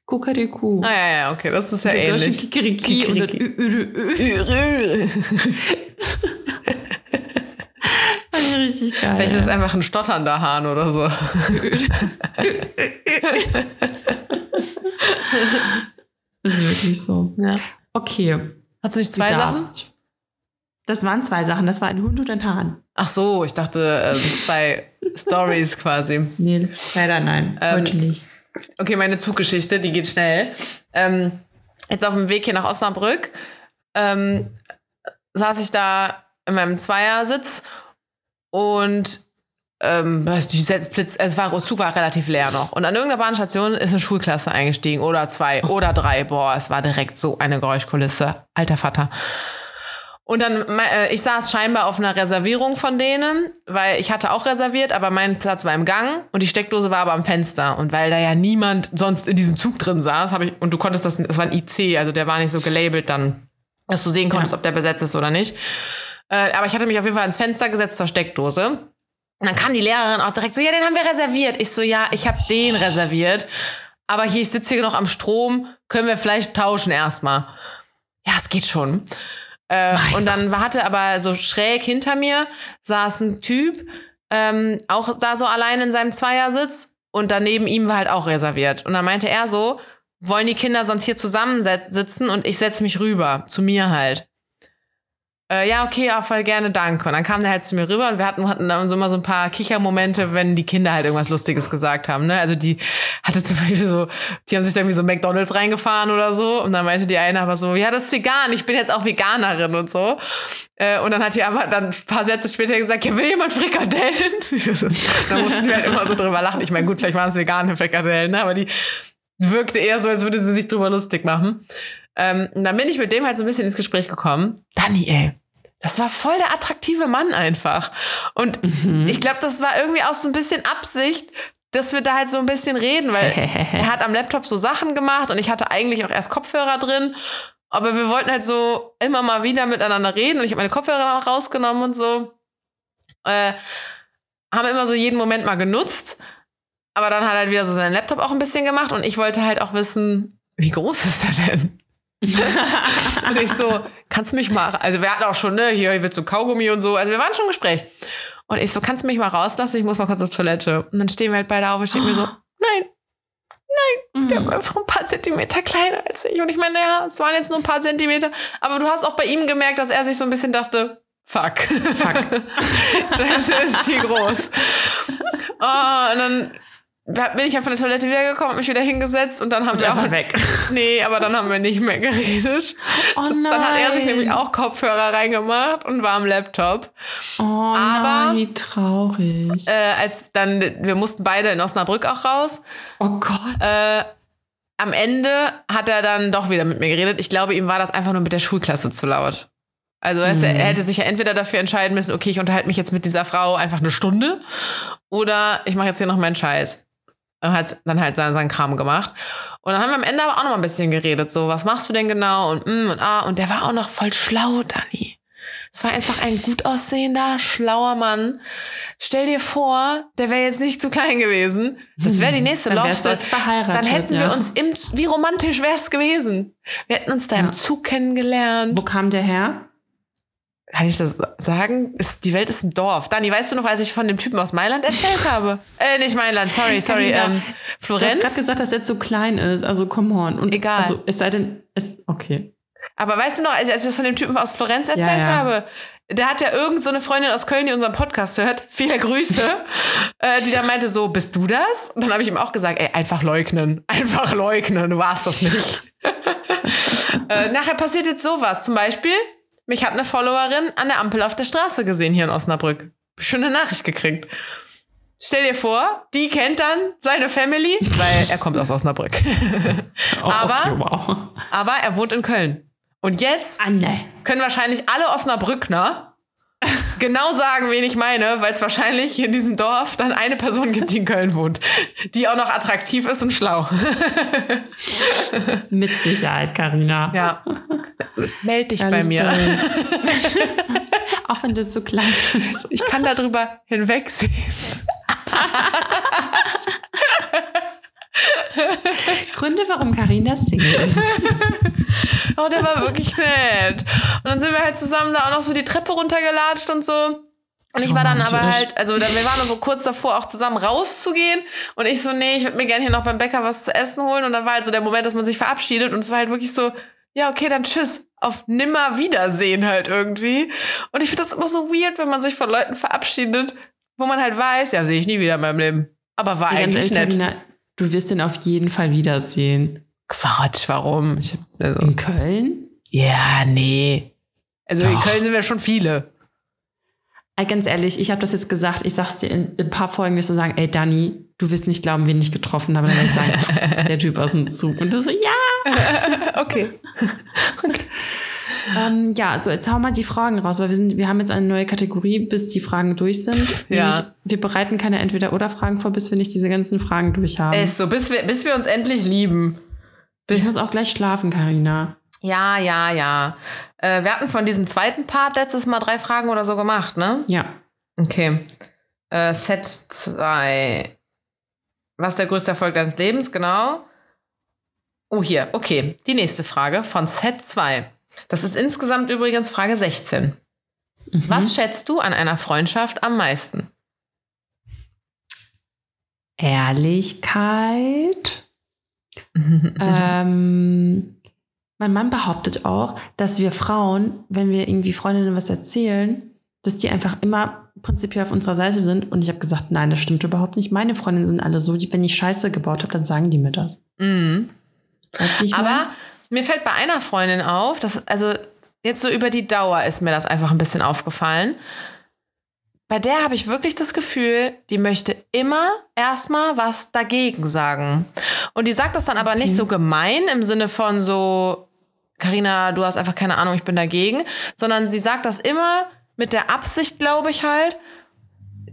Speaker 1: Kukariku.
Speaker 2: Ah ja, ja, okay, das ist ja ähnlich.
Speaker 1: Kikeriki und dann Ü- Ü- Ü. Fand ich richtig geil.
Speaker 2: Vielleicht ist es einfach ein stotternder Hahn oder so. *laughs*
Speaker 1: Das ist wirklich so.
Speaker 2: Ja.
Speaker 1: Okay.
Speaker 2: Hast du nicht
Speaker 1: Du
Speaker 2: zwei Sachen?
Speaker 1: darfst. Das waren zwei Sachen. Das war ein Hund und ein Hahn.
Speaker 2: Ach so, ich dachte ähm, zwei Stories quasi.
Speaker 1: Nee, leider nein.
Speaker 2: Ähm,
Speaker 1: Heute nicht.
Speaker 2: Okay, meine Zuggeschichte, die geht schnell. Ähm, jetzt auf dem Weg hier nach Osnabrück ähm, saß ich da in meinem Zweiersitz und ähm, die Setzblitz, es war, Zug war relativ leer noch. Und an irgendeiner Bahnstation ist eine Schulklasse eingestiegen oder zwei oder drei. Boah, es war direkt so eine Geräuschkulisse. Alter Vater. Und dann, äh, ich saß scheinbar auf einer Reservierung von denen, weil ich hatte auch reserviert, aber mein Platz war im Gang und die Steckdose war aber am Fenster. Und weil da ja niemand sonst in diesem Zug drin saß, habe ich, und du konntest das, das war ein IC, also der war nicht so gelabelt dann, dass du sehen konntest,
Speaker 1: Ja.
Speaker 2: ob der besetzt ist oder nicht. Äh, aber ich hatte mich auf jeden Fall ans Fenster gesetzt zur Steckdose. Und dann kam die Lehrerin auch direkt so, ja, den haben wir reserviert. Ich so, ja, ich habe den reserviert. Aber hier, ich sitze hier noch am Strom, können wir vielleicht tauschen erstmal. Ja, es geht schon. Äh, und dann hatte aber so schräg hinter mir saß ein Typ, ähm, auch da so allein in seinem Zweiersitz und daneben ihm war halt auch reserviert. Und dann meinte er so, wollen die Kinder sonst hier zusammensitzen und ich setze mich rüber, zu mir halt. Äh, ja, okay, ja, voll gerne, danke. Und dann kam der halt zu mir rüber und wir hatten, hatten dann so immer so ein paar Kichermomente, wenn die Kinder halt irgendwas Lustiges gesagt haben. Ne? Also die hatte zum Beispiel so, die haben sich irgendwie so McDonalds reingefahren oder so. Und dann meinte die eine aber so, ja, das ist vegan, ich bin jetzt auch Veganerin und so. Äh, und dann hat die aber dann ein paar Sätze später gesagt, ja, will jemand Frikadellen? *laughs* da mussten wir halt immer so drüber lachen. Ich meine, gut, vielleicht waren es vegane Frikadellen, ne? aber die wirkte eher so, als würde sie sich drüber lustig machen. Ähm, und dann bin ich mit dem halt so ein bisschen ins Gespräch gekommen. Dani, ey, das war voll der attraktive Mann einfach. Und ich glaube, das war irgendwie auch so ein bisschen Absicht, dass wir da halt so ein bisschen reden, weil *laughs* er hat am Laptop so Sachen gemacht und ich hatte eigentlich auch erst Kopfhörer drin. Aber wir wollten halt so immer mal wieder miteinander reden und ich habe meine Kopfhörer dann auch rausgenommen und so. Äh, haben immer so jeden Moment mal genutzt. Aber dann hat er halt wieder so seinen Laptop auch ein bisschen gemacht und ich wollte halt auch wissen, wie groß ist der denn? Und ich so, kannst du mich mal, also wir hatten auch schon, ne, hier wird so Kaugummi und so, also wir waren schon im Gespräch. Und ich so, kannst du mich mal rauslassen? Ich muss mal kurz auf Toilette. Und dann stehen wir halt beide auf und ich denke mir so, nein, der
Speaker 1: Mhm.
Speaker 2: war einfach ein paar Zentimeter kleiner als ich. Und ich meine, ja, es waren jetzt nur ein paar Zentimeter, aber du hast auch bei ihm gemerkt, dass er sich so ein bisschen dachte, fuck, fuck, *laughs* das ist die groß. Oh, und dann bin ich halt von der Toilette wiedergekommen, hab mich wieder hingesetzt und dann haben wir
Speaker 1: Der
Speaker 2: auch
Speaker 1: weg. *laughs*
Speaker 2: Nee, aber dann haben wir nicht mehr geredet.
Speaker 1: Oh nein.
Speaker 2: Dann hat er sich nämlich auch Kopfhörer reingemacht und war am Laptop.
Speaker 1: Oh
Speaker 2: Aber-
Speaker 1: nein, wie traurig.
Speaker 2: Äh, als dann, wir mussten beide in Osnabrück auch raus.
Speaker 1: oh Gott.
Speaker 2: Äh, am Ende hat er dann doch wieder mit mir geredet. Ich glaube, ihm war das einfach nur mit der Schulklasse zu laut. Also weißt
Speaker 1: Mhm.
Speaker 2: er hätte sich ja entweder dafür entscheiden müssen, okay, ich unterhalte mich jetzt mit dieser Frau einfach eine Stunde oder ich mache jetzt hier noch meinen Scheiß. Er hat dann halt seinen, seinen Kram gemacht. Und dann haben wir am Ende aber auch noch mal ein bisschen geredet. So, was machst du denn genau? Und mm, und ah. Und der war auch noch voll schlau, Dani. Es war einfach ein gut aussehender, schlauer Mann. Stell dir vor, der wäre jetzt nicht zu klein gewesen. Das wäre die nächste
Speaker 1: Dann
Speaker 2: Love Story.
Speaker 1: jetzt verheiratet.
Speaker 2: Dann hätten
Speaker 1: ja.
Speaker 2: wir uns im, wie romantisch wäre es gewesen? Wir hätten uns da im
Speaker 1: Ja.
Speaker 2: Zug kennengelernt.
Speaker 1: Wo kam der her?
Speaker 2: Kann ich das sagen? Ist, die Welt ist ein Dorf. Dani, weißt du noch, als ich von dem Typen aus Mailand erzählt *laughs* habe? Äh, nicht Mailand, sorry, sorry. Ähm,
Speaker 1: Du hast
Speaker 2: Florenz.
Speaker 1: gerade gesagt, dass er so klein ist. Also, come on. Und,
Speaker 2: Egal.
Speaker 1: Also, es sei denn, es, okay.
Speaker 2: Aber weißt du noch, als ich das von dem Typen aus Florenz erzählt
Speaker 1: Ja, ja.
Speaker 2: habe, der hat ja irgend so eine Freundin aus Köln, die unseren Podcast hört, viele Grüße, *laughs* äh, die dann meinte so, bist du das? Und dann habe ich ihm auch gesagt, ey, einfach leugnen, einfach leugnen, du warst das nicht. *laughs* äh, nachher passiert jetzt sowas, zum Beispiel, mich hat eine Followerin an der Ampel auf der Straße gesehen hier in Osnabrück. Schöne Nachricht gekriegt. Stell dir vor, die kennt dann seine Family, *laughs* weil er kommt aus Osnabrück. *laughs*
Speaker 1: Oh,
Speaker 2: Aber-
Speaker 1: okay, wow.
Speaker 2: Aber er wohnt in Köln. Und jetzt
Speaker 1: Anne.
Speaker 2: können wahrscheinlich alle Osnabrückner genau sagen, wen ich meine, weil es wahrscheinlich hier in diesem Dorf dann eine Person gibt, die in Köln wohnt, die auch noch attraktiv ist und schlau. *laughs*
Speaker 1: Mit Sicherheit, Karina.
Speaker 2: Ja. Meld dich bei
Speaker 1: Alles
Speaker 2: mir.
Speaker 1: toll. *laughs* Auch wenn du zu klein bist.
Speaker 2: Ich kann darüber hinwegsehen. *laughs*
Speaker 1: Gründe, warum Karina Single ist. *laughs*
Speaker 2: oh, der war wirklich nett. Und dann sind wir halt zusammen da auch noch so die Treppe runtergelatscht und so. Und ich war dann aber halt, also dann, wir waren so kurz davor, auch zusammen rauszugehen. Und ich so, nee, ich würde mir gerne hier noch beim Bäcker was zu essen holen. Und dann war halt so der Moment, dass man sich verabschiedet. Und es war halt wirklich so, ja, okay, dann tschüss. Auf nimmer Wiedersehen halt irgendwie. Und ich finde das immer so weird, wenn man sich von Leuten verabschiedet, wo man halt weiß, ja, sehe ich nie wieder in meinem Leben. Aber war ja, eigentlich nett.
Speaker 1: Du wirst den auf jeden Fall wiedersehen.
Speaker 2: Quatsch, warum?
Speaker 1: Ich, also, in Köln?
Speaker 2: Ja, nee. Also Doch. in Köln sind wir schon viele.
Speaker 1: Ganz ehrlich, ich habe das jetzt gesagt, ich sag's dir in, in ein paar Folgen wirst du sagen, ey Dani, du wirst nicht glauben, wen ich getroffen habe. Dann werde ich sagen, *laughs* der Typ aus dem Zug. Und du so, ja. *laughs*
Speaker 2: okay. *laughs*
Speaker 1: okay. Ähm, ja, so jetzt hau mal die Fragen raus, weil wir sind, wir haben jetzt eine neue Kategorie, bis die Fragen durch sind. *laughs* Ja. Nämlich, wir bereiten keine Entweder-Oder-Fragen vor, bis wir nicht diese ganzen Fragen durch haben.
Speaker 2: Ist so, bis wir, bis wir uns endlich lieben.
Speaker 1: Ich muss auch gleich schlafen, Karina.
Speaker 2: Ja, ja, ja. Äh, wir hatten von diesem zweiten Part letztes Mal drei Fragen oder so gemacht, ne?
Speaker 1: Ja.
Speaker 2: Okay. Äh, Set 2. Was ist der größte Erfolg deines Lebens? Genau. Oh, hier. Okay. Die nächste Frage von Set 2. Das ist insgesamt übrigens Frage 16. Mhm. Was schätzt du an einer Freundschaft am meisten?
Speaker 1: Ehrlichkeit. *laughs* ähm, mein Mann behauptet auch, dass wir Frauen, wenn wir irgendwie Freundinnen was erzählen, dass die einfach immer prinzipiell auf unserer Seite sind. Und ich habe gesagt, nein, das stimmt überhaupt nicht. Meine Freundinnen sind alle so, die, wenn ich Scheiße gebaut habe, dann sagen die mir das.
Speaker 2: Mhm. Weißt du, wie ich Aber mein? Mir fällt bei einer Freundin auf, dass, also jetzt so über die Dauer ist mir das einfach ein bisschen aufgefallen. Bei der habe ich wirklich das Gefühl, die möchte immer erstmal was dagegen sagen. Und die sagt das dann aber okay. nicht so gemein im Sinne von so, Karina, du hast einfach keine Ahnung, ich bin dagegen, sondern sie sagt das immer mit der Absicht, glaube ich halt,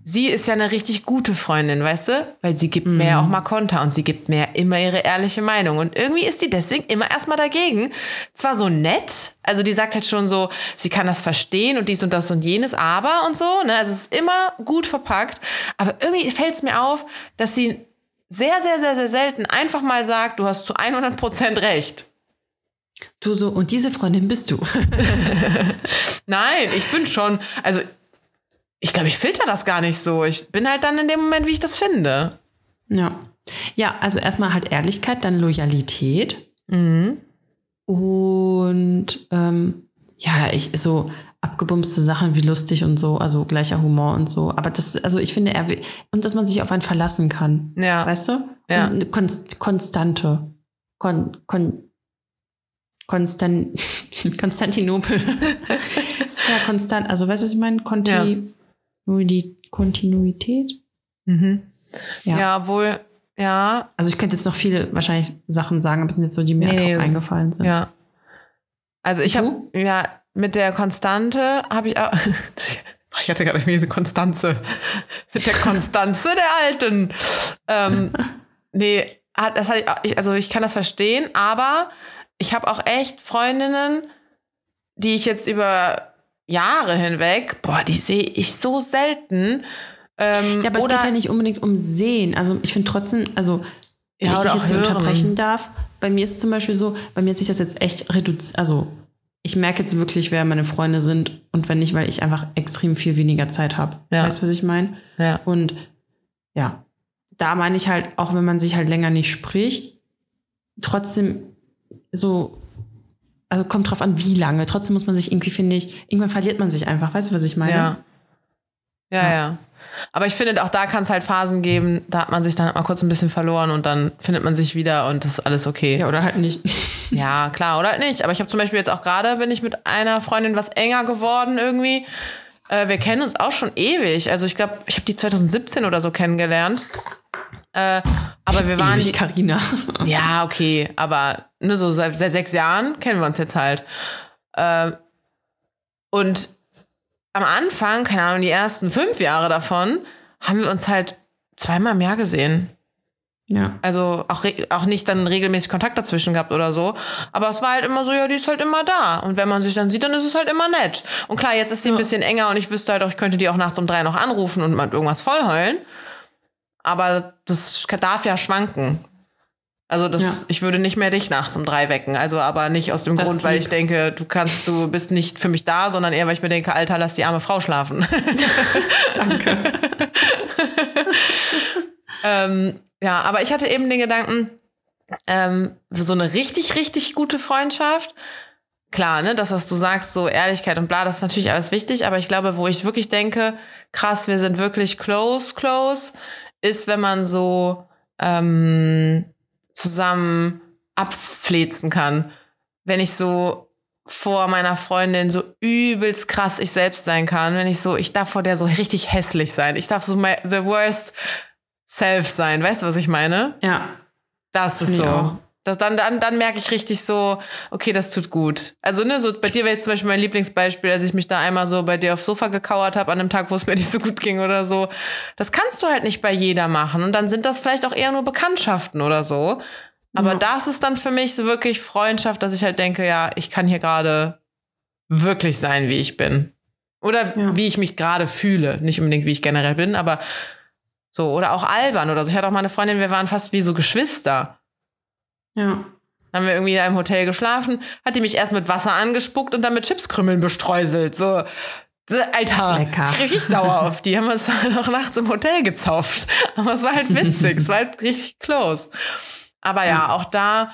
Speaker 2: sie ist ja eine richtig gute Freundin, weißt du? Weil sie gibt mhm. mir auch mal Konter und sie gibt mir immer ihre ehrliche Meinung. Und irgendwie ist die deswegen immer erstmal dagegen. Zwar so nett, also die sagt halt schon so, sie kann das verstehen und dies und das und jenes, aber und so, ne? Also es ist immer gut verpackt. Aber irgendwie fällt es mir auf, dass sie sehr, sehr, sehr, sehr selten einfach mal sagt, du hast zu 100 Prozent recht.
Speaker 1: Du so, und diese Freundin bist du. *laughs*
Speaker 2: Nein, ich bin schon, also ich glaube, ich filter das gar nicht so. Ich bin halt dann in dem Moment, wie ich das finde.
Speaker 1: Ja. Ja, also erstmal halt Ehrlichkeit, dann Loyalität.
Speaker 2: Mhm.
Speaker 1: Und ähm, ja, ich so abgebumste Sachen wie lustig und so, also gleicher Humor und so. Aber das, also ich finde, er und dass man sich auf einen verlassen kann.
Speaker 2: Ja.
Speaker 1: Weißt du?
Speaker 2: Ja.
Speaker 1: Und eine Konst Konstante. Kon, kon, Konstan *laughs* Konstantinopel. *laughs* ja, konstant. Also weißt du, was ich meine? Konti ja. Nur die Kontinuität.
Speaker 2: Mhm. Ja. ja, wohl, ja.
Speaker 1: Also ich könnte jetzt noch viele wahrscheinlich Sachen sagen, aber es sind jetzt so, die mir nee, eingefallen sind.
Speaker 2: Ja. Also ich habe, ja, mit der Konstante habe ich auch. *laughs* Ich hatte gerade diese Konstanze. Mit der Konstanze der Alten. Ähm, *laughs* nee, das hatte ich, also ich kann das verstehen, aber ich habe auch echt Freundinnen, die ich jetzt über Jahre hinweg, boah, die sehe ich so selten. Ähm,
Speaker 1: ja, aber es geht ja nicht unbedingt um Sehen. Also ich finde trotzdem, also wenn ja, ich dich jetzt hören. unterbrechen darf, bei mir ist es zum Beispiel so, bei mir hat sich das jetzt echt reduziert, also ich merke jetzt wirklich, wer meine Freunde sind und wenn nicht, weil ich einfach extrem viel weniger Zeit habe. Ja. Weißt du, was ich meine?
Speaker 2: Ja.
Speaker 1: Und ja, da meine ich halt, auch wenn man sich halt länger nicht spricht, trotzdem so also kommt drauf an, wie lange. Trotzdem muss man sich irgendwie, finde ich, irgendwann verliert man sich einfach. Weißt du, was ich meine?
Speaker 2: Ja. Ja, ja. ja. Aber ich finde, auch da kann es halt Phasen geben, da hat man sich dann halt mal kurz ein bisschen verloren und dann findet man sich wieder und das ist alles okay.
Speaker 1: Ja, oder halt nicht. *laughs*
Speaker 2: ja, klar, oder halt nicht. Aber ich habe zum Beispiel jetzt auch gerade, bin ich mit einer Freundin was enger geworden irgendwie. Äh, wir kennen uns auch schon ewig. Also ich glaube, ich habe die 2017 oder so kennengelernt. Äh, aber wir waren.
Speaker 1: Ewig Carina. *laughs*
Speaker 2: ja, okay. Aber nur so seit, seit, sechs Jahren kennen wir uns jetzt halt. Äh, und am Anfang, keine Ahnung, die ersten fünf Jahre davon, haben wir uns halt zweimal im Jahr gesehen.
Speaker 1: Ja.
Speaker 2: Also auch, auch nicht dann regelmäßig Kontakt dazwischen gehabt oder so. Aber es war halt immer so, ja, die ist halt immer da. Und wenn man sich dann sieht, dann ist es halt immer nett. Und klar, jetzt ist sie ja. ein bisschen enger und ich wüsste halt auch, ich könnte die auch nachts um drei noch anrufen und mal irgendwas vollheulen. Aber das darf ja schwanken. Also das,
Speaker 1: Ja.
Speaker 2: ich würde nicht mehr dich nachts um drei wecken. Also aber nicht aus dem
Speaker 1: Das
Speaker 2: Grund, weil ich denke, du kannst, du bist nicht für mich da, sondern eher, weil ich mir denke, Alter, lass die arme Frau schlafen. *laughs*
Speaker 1: Danke.
Speaker 2: ähm, ja, aber ich hatte eben den Gedanken, ähm, so eine richtig, richtig gute Freundschaft. Klar, ne, das, was du sagst, so Ehrlichkeit und bla, das ist natürlich alles wichtig, aber ich glaube, wo ich wirklich denke, krass, wir sind wirklich close, close, ist, wenn man so ähm, zusammen abflezen kann. Wenn ich so vor meiner Freundin so übelst krass ich selbst sein kann, wenn ich so, ich darf vor der so richtig hässlich sein. Ich darf so my, the worst self sein. Weißt du, was ich meine?
Speaker 1: Ja.
Speaker 2: Das ist so.
Speaker 1: auch.
Speaker 2: Das, dann, dann, dann merke ich richtig so, okay, das tut gut. Also, ne, so bei dir wäre jetzt zum Beispiel mein Lieblingsbeispiel, als ich mich da einmal so bei dir aufs Sofa gekauert habe an einem Tag, wo es mir *laughs* nicht so gut ging oder so. Das kannst du halt nicht bei jeder machen. Und dann sind das vielleicht auch eher nur Bekanntschaften oder so. Aber
Speaker 1: Ja.
Speaker 2: das ist dann für mich so wirklich Freundschaft, dass ich halt denke, ja, ich kann hier gerade wirklich sein, wie ich bin. Oder
Speaker 1: Ja.
Speaker 2: wie ich mich gerade fühle. Nicht unbedingt, wie ich generell bin, aber so. Oder auch albern oder so. Ich hatte auch mal eine Freundin, wir waren fast wie so Geschwister.
Speaker 1: Ja.
Speaker 2: Dann haben wir irgendwie in einem Hotel geschlafen, hat die mich erst mit Wasser angespuckt und dann mit Chipskrümmeln bestreuselt. So, Alter,
Speaker 1: Lecker.
Speaker 2: richtig sauer auf die. Haben wir uns dann noch nachts im Hotel gezauft. Aber es war halt *laughs* witzig, es war halt richtig close. Aber ja, auch da,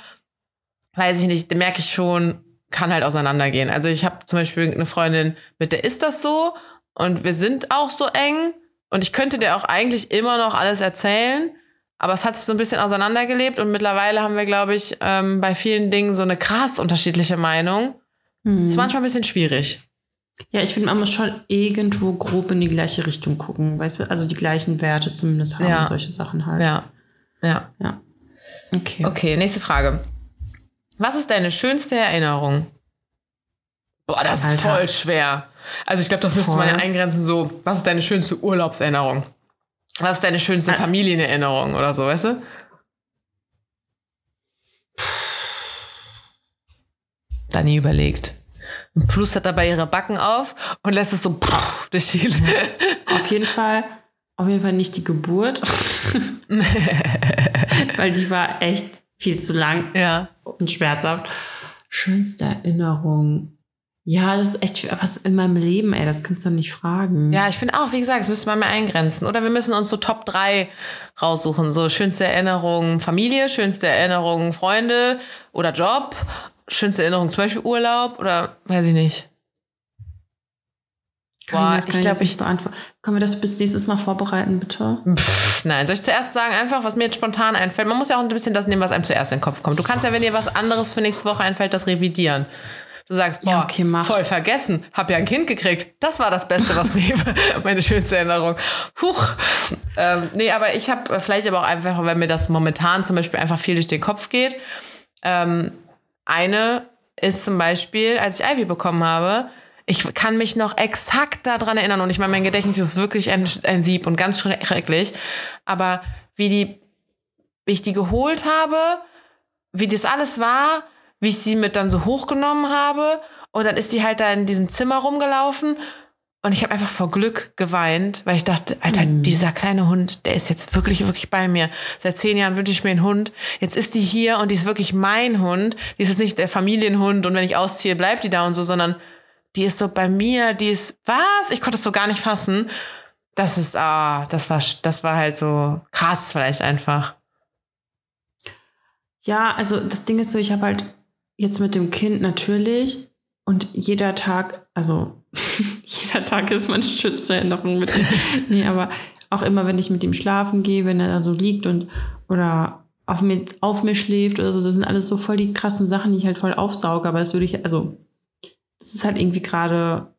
Speaker 2: weiß ich nicht, merke ich schon, kann halt auseinandergehen. Also ich habe zum Beispiel eine Freundin, mit der ist das so und wir sind auch so eng und ich könnte dir auch eigentlich immer noch alles erzählen, aber es hat sich so ein bisschen auseinandergelebt und mittlerweile haben wir, glaube ich, ähm, bei vielen Dingen so eine krass unterschiedliche Meinung.
Speaker 1: Mhm.
Speaker 2: Ist manchmal ein bisschen schwierig.
Speaker 1: Ja, ich finde, man muss schon irgendwo grob in die gleiche Richtung gucken, weißt du? Also die gleichen Werte zumindest haben
Speaker 2: Ja.
Speaker 1: und solche Sachen halt.
Speaker 2: Ja. Ja.
Speaker 1: Ja. Okay.
Speaker 2: Okay, nächste Frage. Was ist deine schönste Erinnerung? Boah, das ist
Speaker 1: Alter.
Speaker 2: voll schwer. Also ich glaube, das müsste man ja eingrenzen so, was ist deine schönste Urlaubserinnerung? Was ist deine schönste
Speaker 1: Ah.
Speaker 2: Familienerinnerung oder so, weißt du? Dani überlegt. Und plustert dabei ihre Backen auf und lässt es so durch die...
Speaker 1: Auf jeden Fall, auf jeden Fall nicht die Geburt. *laughs* Weil die war echt viel zu lang
Speaker 2: ja.
Speaker 1: und schmerzhaft. Schönste Erinnerung. Ja, das ist echt was in meinem Leben, ey. Das kannst du nicht fragen.
Speaker 2: Ja, ich finde auch, wie gesagt, das müsste man mehr eingrenzen. Oder wir müssen uns so Top 3 raussuchen. So schönste Erinnerung Familie, schönste Erinnerung Freunde oder Job, schönste Erinnerung zum Beispiel Urlaub oder weiß ich nicht.
Speaker 1: Kann
Speaker 2: Boah,
Speaker 1: das
Speaker 2: ich
Speaker 1: ich,
Speaker 2: glaub,
Speaker 1: jetzt nicht
Speaker 2: ich-
Speaker 1: beantworten. Können wir das bis nächstes Mal vorbereiten, bitte?
Speaker 2: Pff, nein, soll ich zuerst sagen, einfach, was mir jetzt spontan einfällt? Man muss ja auch ein bisschen das nehmen, was einem zuerst in den Kopf kommt. Du kannst ja, wenn dir was anderes für nächste Woche einfällt, das revidieren. Du sagst, boah,
Speaker 1: Ja, okay,
Speaker 2: voll vergessen, hab ja ein Kind gekriegt. Das war das Beste, was *laughs* mir, meine schönste Erinnerung. Huch. Ähm, nee, aber ich habe vielleicht aber auch einfach, weil mir das momentan zum Beispiel einfach viel durch den Kopf geht. Ähm, eine ist zum Beispiel, als ich Ivy bekommen habe, ich kann mich noch exakt daran erinnern und ich meine, mein Gedächtnis ist wirklich ein, ein Sieb und ganz schrecklich. Aber wie die, wie ich die geholt habe, wie das alles war, wie ich sie mit dann so hochgenommen habe und dann ist die halt da in diesem Zimmer rumgelaufen und ich habe einfach vor Glück geweint, weil ich dachte, Alter,
Speaker 1: Mhm.
Speaker 2: dieser kleine Hund, der ist jetzt wirklich, wirklich bei mir. Seit zehn Jahren wünsche ich mir einen Hund. Jetzt ist die hier und die ist wirklich mein Hund. Die ist jetzt nicht der Familienhund und wenn ich ausziehe, bleibt die da und so, sondern die ist so bei mir, die ist, was? Ich konnte es so gar nicht fassen. Das ist, ah, das war, das war halt so krass vielleicht einfach.
Speaker 1: Ja, also das Ding ist so, ich habe halt jetzt mit dem Kind natürlich und jeder Tag, also *laughs* jeder Tag ist meine Schützerinnerung mit *laughs* nee, aber auch immer, wenn ich mit ihm schlafen gehe, wenn er da so liegt und oder auf mir, auf mir schläft oder so, das sind alles so voll die krassen Sachen, die ich halt voll aufsauge, aber das würde ich, also das ist halt irgendwie gerade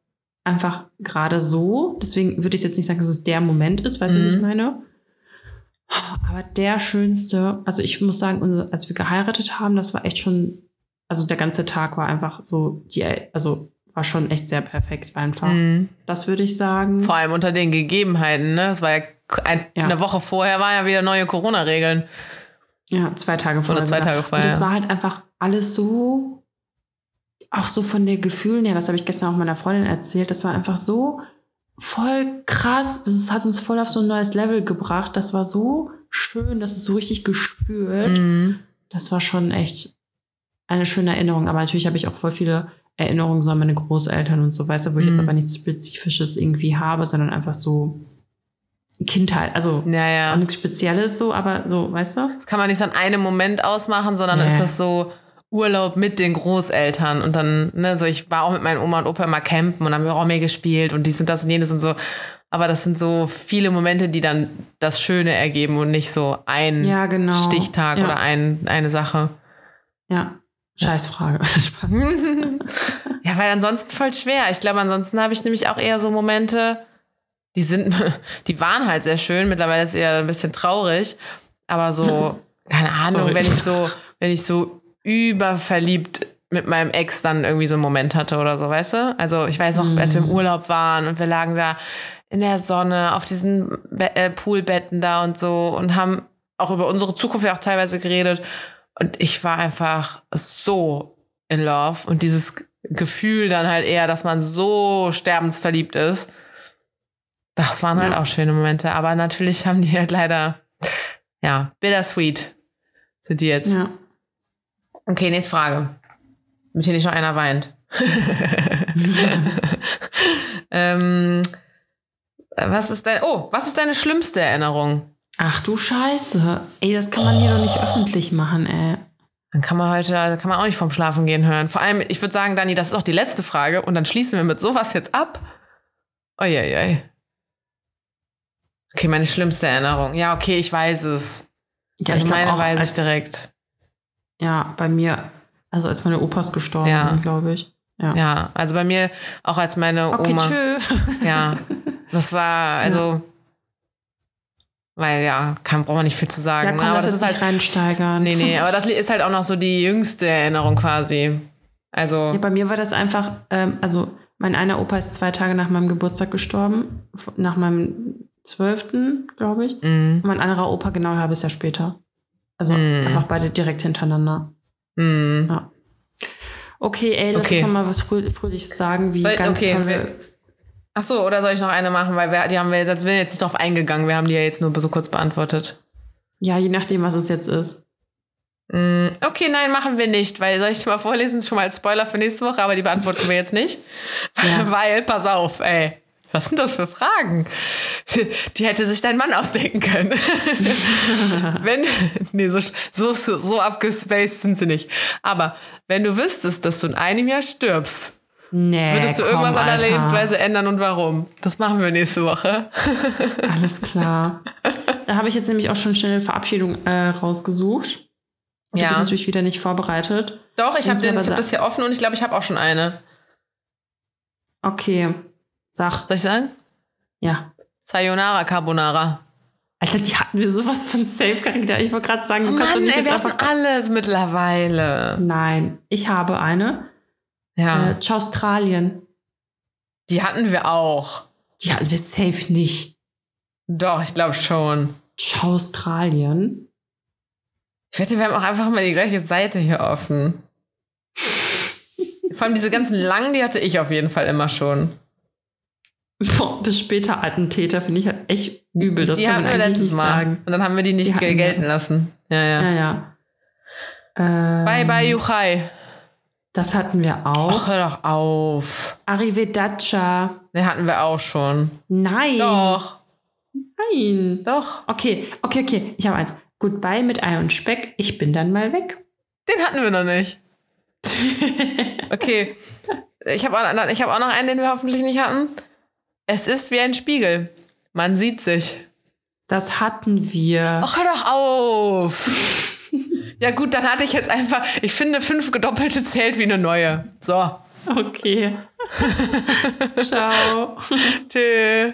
Speaker 1: einfach gerade so. Deswegen würde ich jetzt nicht sagen, dass es der Moment ist, weißt du, was
Speaker 2: Mhm.
Speaker 1: ich meine? Aber der schönste, also ich muss sagen, als wir geheiratet haben, das war echt schon, also der ganze Tag war einfach so, die, also war schon echt sehr perfekt einfach.
Speaker 2: Mhm.
Speaker 1: Das würde ich sagen.
Speaker 2: Vor allem unter den Gegebenheiten, ne? Es war ja, ein,
Speaker 1: Ja.
Speaker 2: eine Woche vorher war ja wieder neue Corona-Regeln.
Speaker 1: Ja, zwei Tage vorher.
Speaker 2: Oder zwei. Tage vorher,
Speaker 1: Und es
Speaker 2: ja.
Speaker 1: war halt einfach alles so, auch so von der Gefühlen her, das habe ich gestern auch meiner Freundin erzählt, das war einfach so voll krass. Das hat uns voll auf so ein neues Level gebracht. Das war so schön, das ist so richtig gespürt.
Speaker 2: Mhm.
Speaker 1: das war schon echt eine schöne Erinnerung. Aber natürlich habe ich auch voll viele Erinnerungen so an meine Großeltern und so, weißt du, wo ich jetzt
Speaker 2: Mhm.
Speaker 1: aber nichts Spezifisches irgendwie habe, sondern einfach so Kindheit. Also
Speaker 2: Ja, ja.
Speaker 1: auch nichts Spezielles so, aber so, weißt du?
Speaker 2: Das kann man nicht so an einem Moment ausmachen, sondern
Speaker 1: Nee.
Speaker 2: ist das so Urlaub mit den Großeltern. Und dann, ne, so ich war auch mit meinen Oma und Opa immer campen und haben wir Romme gespielt und dies und das und jenes und so. Aber das sind so viele Momente, die dann das Schöne ergeben und nicht so ein
Speaker 1: Ja, genau.
Speaker 2: Stichtag
Speaker 1: ja.
Speaker 2: oder ein, eine Sache.
Speaker 1: Ja. Scheißfrage. *laughs* *laughs*
Speaker 2: Ja, weil ansonsten voll schwer. Ich glaube, ansonsten habe ich nämlich auch eher so Momente, die sind, *laughs* die waren halt sehr schön. Mittlerweile ist eher ein bisschen traurig. Aber so, keine Ahnung,
Speaker 1: Sorry.
Speaker 2: wenn ich so, wenn ich so überverliebt mit meinem Ex dann irgendwie so einen Moment hatte oder so, weißt du? Also ich weiß noch, als wir im Urlaub waren und wir lagen da in der Sonne auf diesen Be äh, Poolbetten da und so und haben auch über unsere Zukunft ja auch teilweise geredet. Und ich war einfach so in love und dieses Gefühl dann halt eher, dass man so sterbensverliebt ist. Das waren halt
Speaker 1: Ja.
Speaker 2: auch schöne Momente, aber natürlich haben die halt leider, ja, bittersweet sind die jetzt.
Speaker 1: Ja.
Speaker 2: Okay, nächste Frage. Damit hier nicht noch einer weint. *laughs* *laughs* ähm, was ist dein, oh, was ist deine schlimmste Erinnerung?
Speaker 1: Ach du Scheiße. Ey, das kann man hier doch nicht öffentlich machen, ey.
Speaker 2: Dann kann man heute, da kann man auch nicht vom Schlafen gehen hören. Vor allem, ich würde sagen, Dani, das ist auch die letzte Frage und dann schließen wir mit sowas jetzt ab. Uiuiui. Okay, meine schlimmste Erinnerung. Ja, okay, ich weiß es.
Speaker 1: Ja,
Speaker 2: also
Speaker 1: ich
Speaker 2: meine
Speaker 1: auch,
Speaker 2: weiß ich
Speaker 1: als,
Speaker 2: direkt.
Speaker 1: Ja, bei mir, also als meine Opas gestorben
Speaker 2: Ja.
Speaker 1: sind, glaube ich. Ja.
Speaker 2: Ja, also bei mir auch als meine
Speaker 1: Okay,
Speaker 2: Oma.
Speaker 1: tschö.
Speaker 2: Ja, *laughs* das war, also, weil ja, kann, braucht man nicht viel zu sagen.
Speaker 1: Ja,
Speaker 2: ne?
Speaker 1: komm,
Speaker 2: aber
Speaker 1: lass
Speaker 2: das
Speaker 1: jetzt
Speaker 2: ist halt,
Speaker 1: reinsteigern.
Speaker 2: nee, nee, *laughs* aber das ist halt auch noch so die jüngste Erinnerung quasi. Also,
Speaker 1: Ja, bei mir war das einfach, ähm, also mein einer Opa ist zwei Tage nach meinem Geburtstag gestorben, nach meinem zwölften, glaube ich.
Speaker 2: mm,
Speaker 1: Und mein anderer Opa genau ein halbes Jahr später. Also
Speaker 2: Mm.
Speaker 1: einfach beide direkt hintereinander.
Speaker 2: mm.
Speaker 1: Ja. Okay, ey, lass
Speaker 2: Okay.
Speaker 1: uns doch mal was Fröh Fröhliches sagen, wie
Speaker 2: Soll-
Speaker 1: ganz
Speaker 2: okay,
Speaker 1: tolle.
Speaker 2: Ach so, oder soll ich noch eine machen? Weil wir, die haben wir, das sind wir jetzt nicht drauf eingegangen. Wir haben die ja jetzt nur so kurz beantwortet.
Speaker 1: Ja, je nachdem, was es jetzt ist.
Speaker 2: Mm, Okay, nein, machen wir nicht, weil soll ich die mal vorlesen? Schon mal als Spoiler für nächste Woche, aber die beantworten wir jetzt nicht.
Speaker 1: Ja. *laughs*
Speaker 2: Weil, pass auf, ey. Was sind das für Fragen? Die hätte sich dein Mann ausdenken können. *laughs* wenn, nee, so, so, so, so abgespaced sind sie nicht. Aber wenn du wüsstest, dass du in einem Jahr stirbst,
Speaker 1: Nee,
Speaker 2: würdest du
Speaker 1: komm,
Speaker 2: irgendwas an
Speaker 1: Alter.
Speaker 2: deiner Lebensweise ändern und warum? Das machen wir nächste Woche. *laughs*
Speaker 1: Alles klar. da habe ich jetzt nämlich auch schon schnell eine Verabschiedung äh, rausgesucht. Du
Speaker 2: Ja.
Speaker 1: bist natürlich wieder nicht vorbereitet.
Speaker 2: Doch, ich habe hab das hier offen und ich glaube, ich habe auch schon eine.
Speaker 1: Okay. Sag.
Speaker 2: Soll ich sagen?
Speaker 1: Ja.
Speaker 2: Sayonara Carbonara.
Speaker 1: Alter, die hatten wir sowas von safe Charakter. Ich wollte gerade sagen, du
Speaker 2: Oh
Speaker 1: kannst doch
Speaker 2: Mann,
Speaker 1: nicht
Speaker 2: ey, wir hatten alles mittlerweile.
Speaker 1: Nein, ich habe eine.
Speaker 2: Ja,
Speaker 1: Äh, Australien.
Speaker 2: die hatten wir auch.
Speaker 1: Die hatten wir safe nicht.
Speaker 2: Doch, ich glaube schon.
Speaker 1: Australien.
Speaker 2: Ich wette, wir haben auch einfach mal die gleiche Seite hier offen. *laughs* Vor allem diese ganzen langen, die hatte ich auf jeden Fall immer schon.
Speaker 1: Boah, bis später Attentäter finde ich halt echt übel. Das
Speaker 2: die
Speaker 1: kann
Speaker 2: hatten
Speaker 1: man
Speaker 2: wir
Speaker 1: eigentlich
Speaker 2: letztes
Speaker 1: nicht
Speaker 2: Mal.
Speaker 1: sagen.
Speaker 2: Und dann haben wir die nicht
Speaker 1: Die hatten
Speaker 2: gel-
Speaker 1: wir.
Speaker 2: gelten lassen. Ja, ja.
Speaker 1: Ja, ja. Ähm,
Speaker 2: Bye, bye, Juchai.
Speaker 1: Das hatten wir auch.
Speaker 2: Ach, hör doch auf.
Speaker 1: Arrivederci.
Speaker 2: Den hatten wir auch schon.
Speaker 1: Nein.
Speaker 2: Doch,
Speaker 1: Nein.
Speaker 2: doch.
Speaker 1: Okay, okay, okay. Ich habe eins. Goodbye mit Ei und Speck. Ich bin dann mal weg.
Speaker 2: Den hatten wir noch nicht. *laughs* Okay. Ich habe auch, ich hab auch noch einen, den wir hoffentlich nicht hatten. Es ist wie ein Spiegel. Man sieht sich.
Speaker 1: Das hatten wir.
Speaker 2: Ach, hör doch auf. Ja gut, dann hatte ich jetzt einfach, ich finde, fünf gedoppelte zählt wie eine neue. So.
Speaker 1: Okay. *laughs* Ciao.
Speaker 2: Tschüss.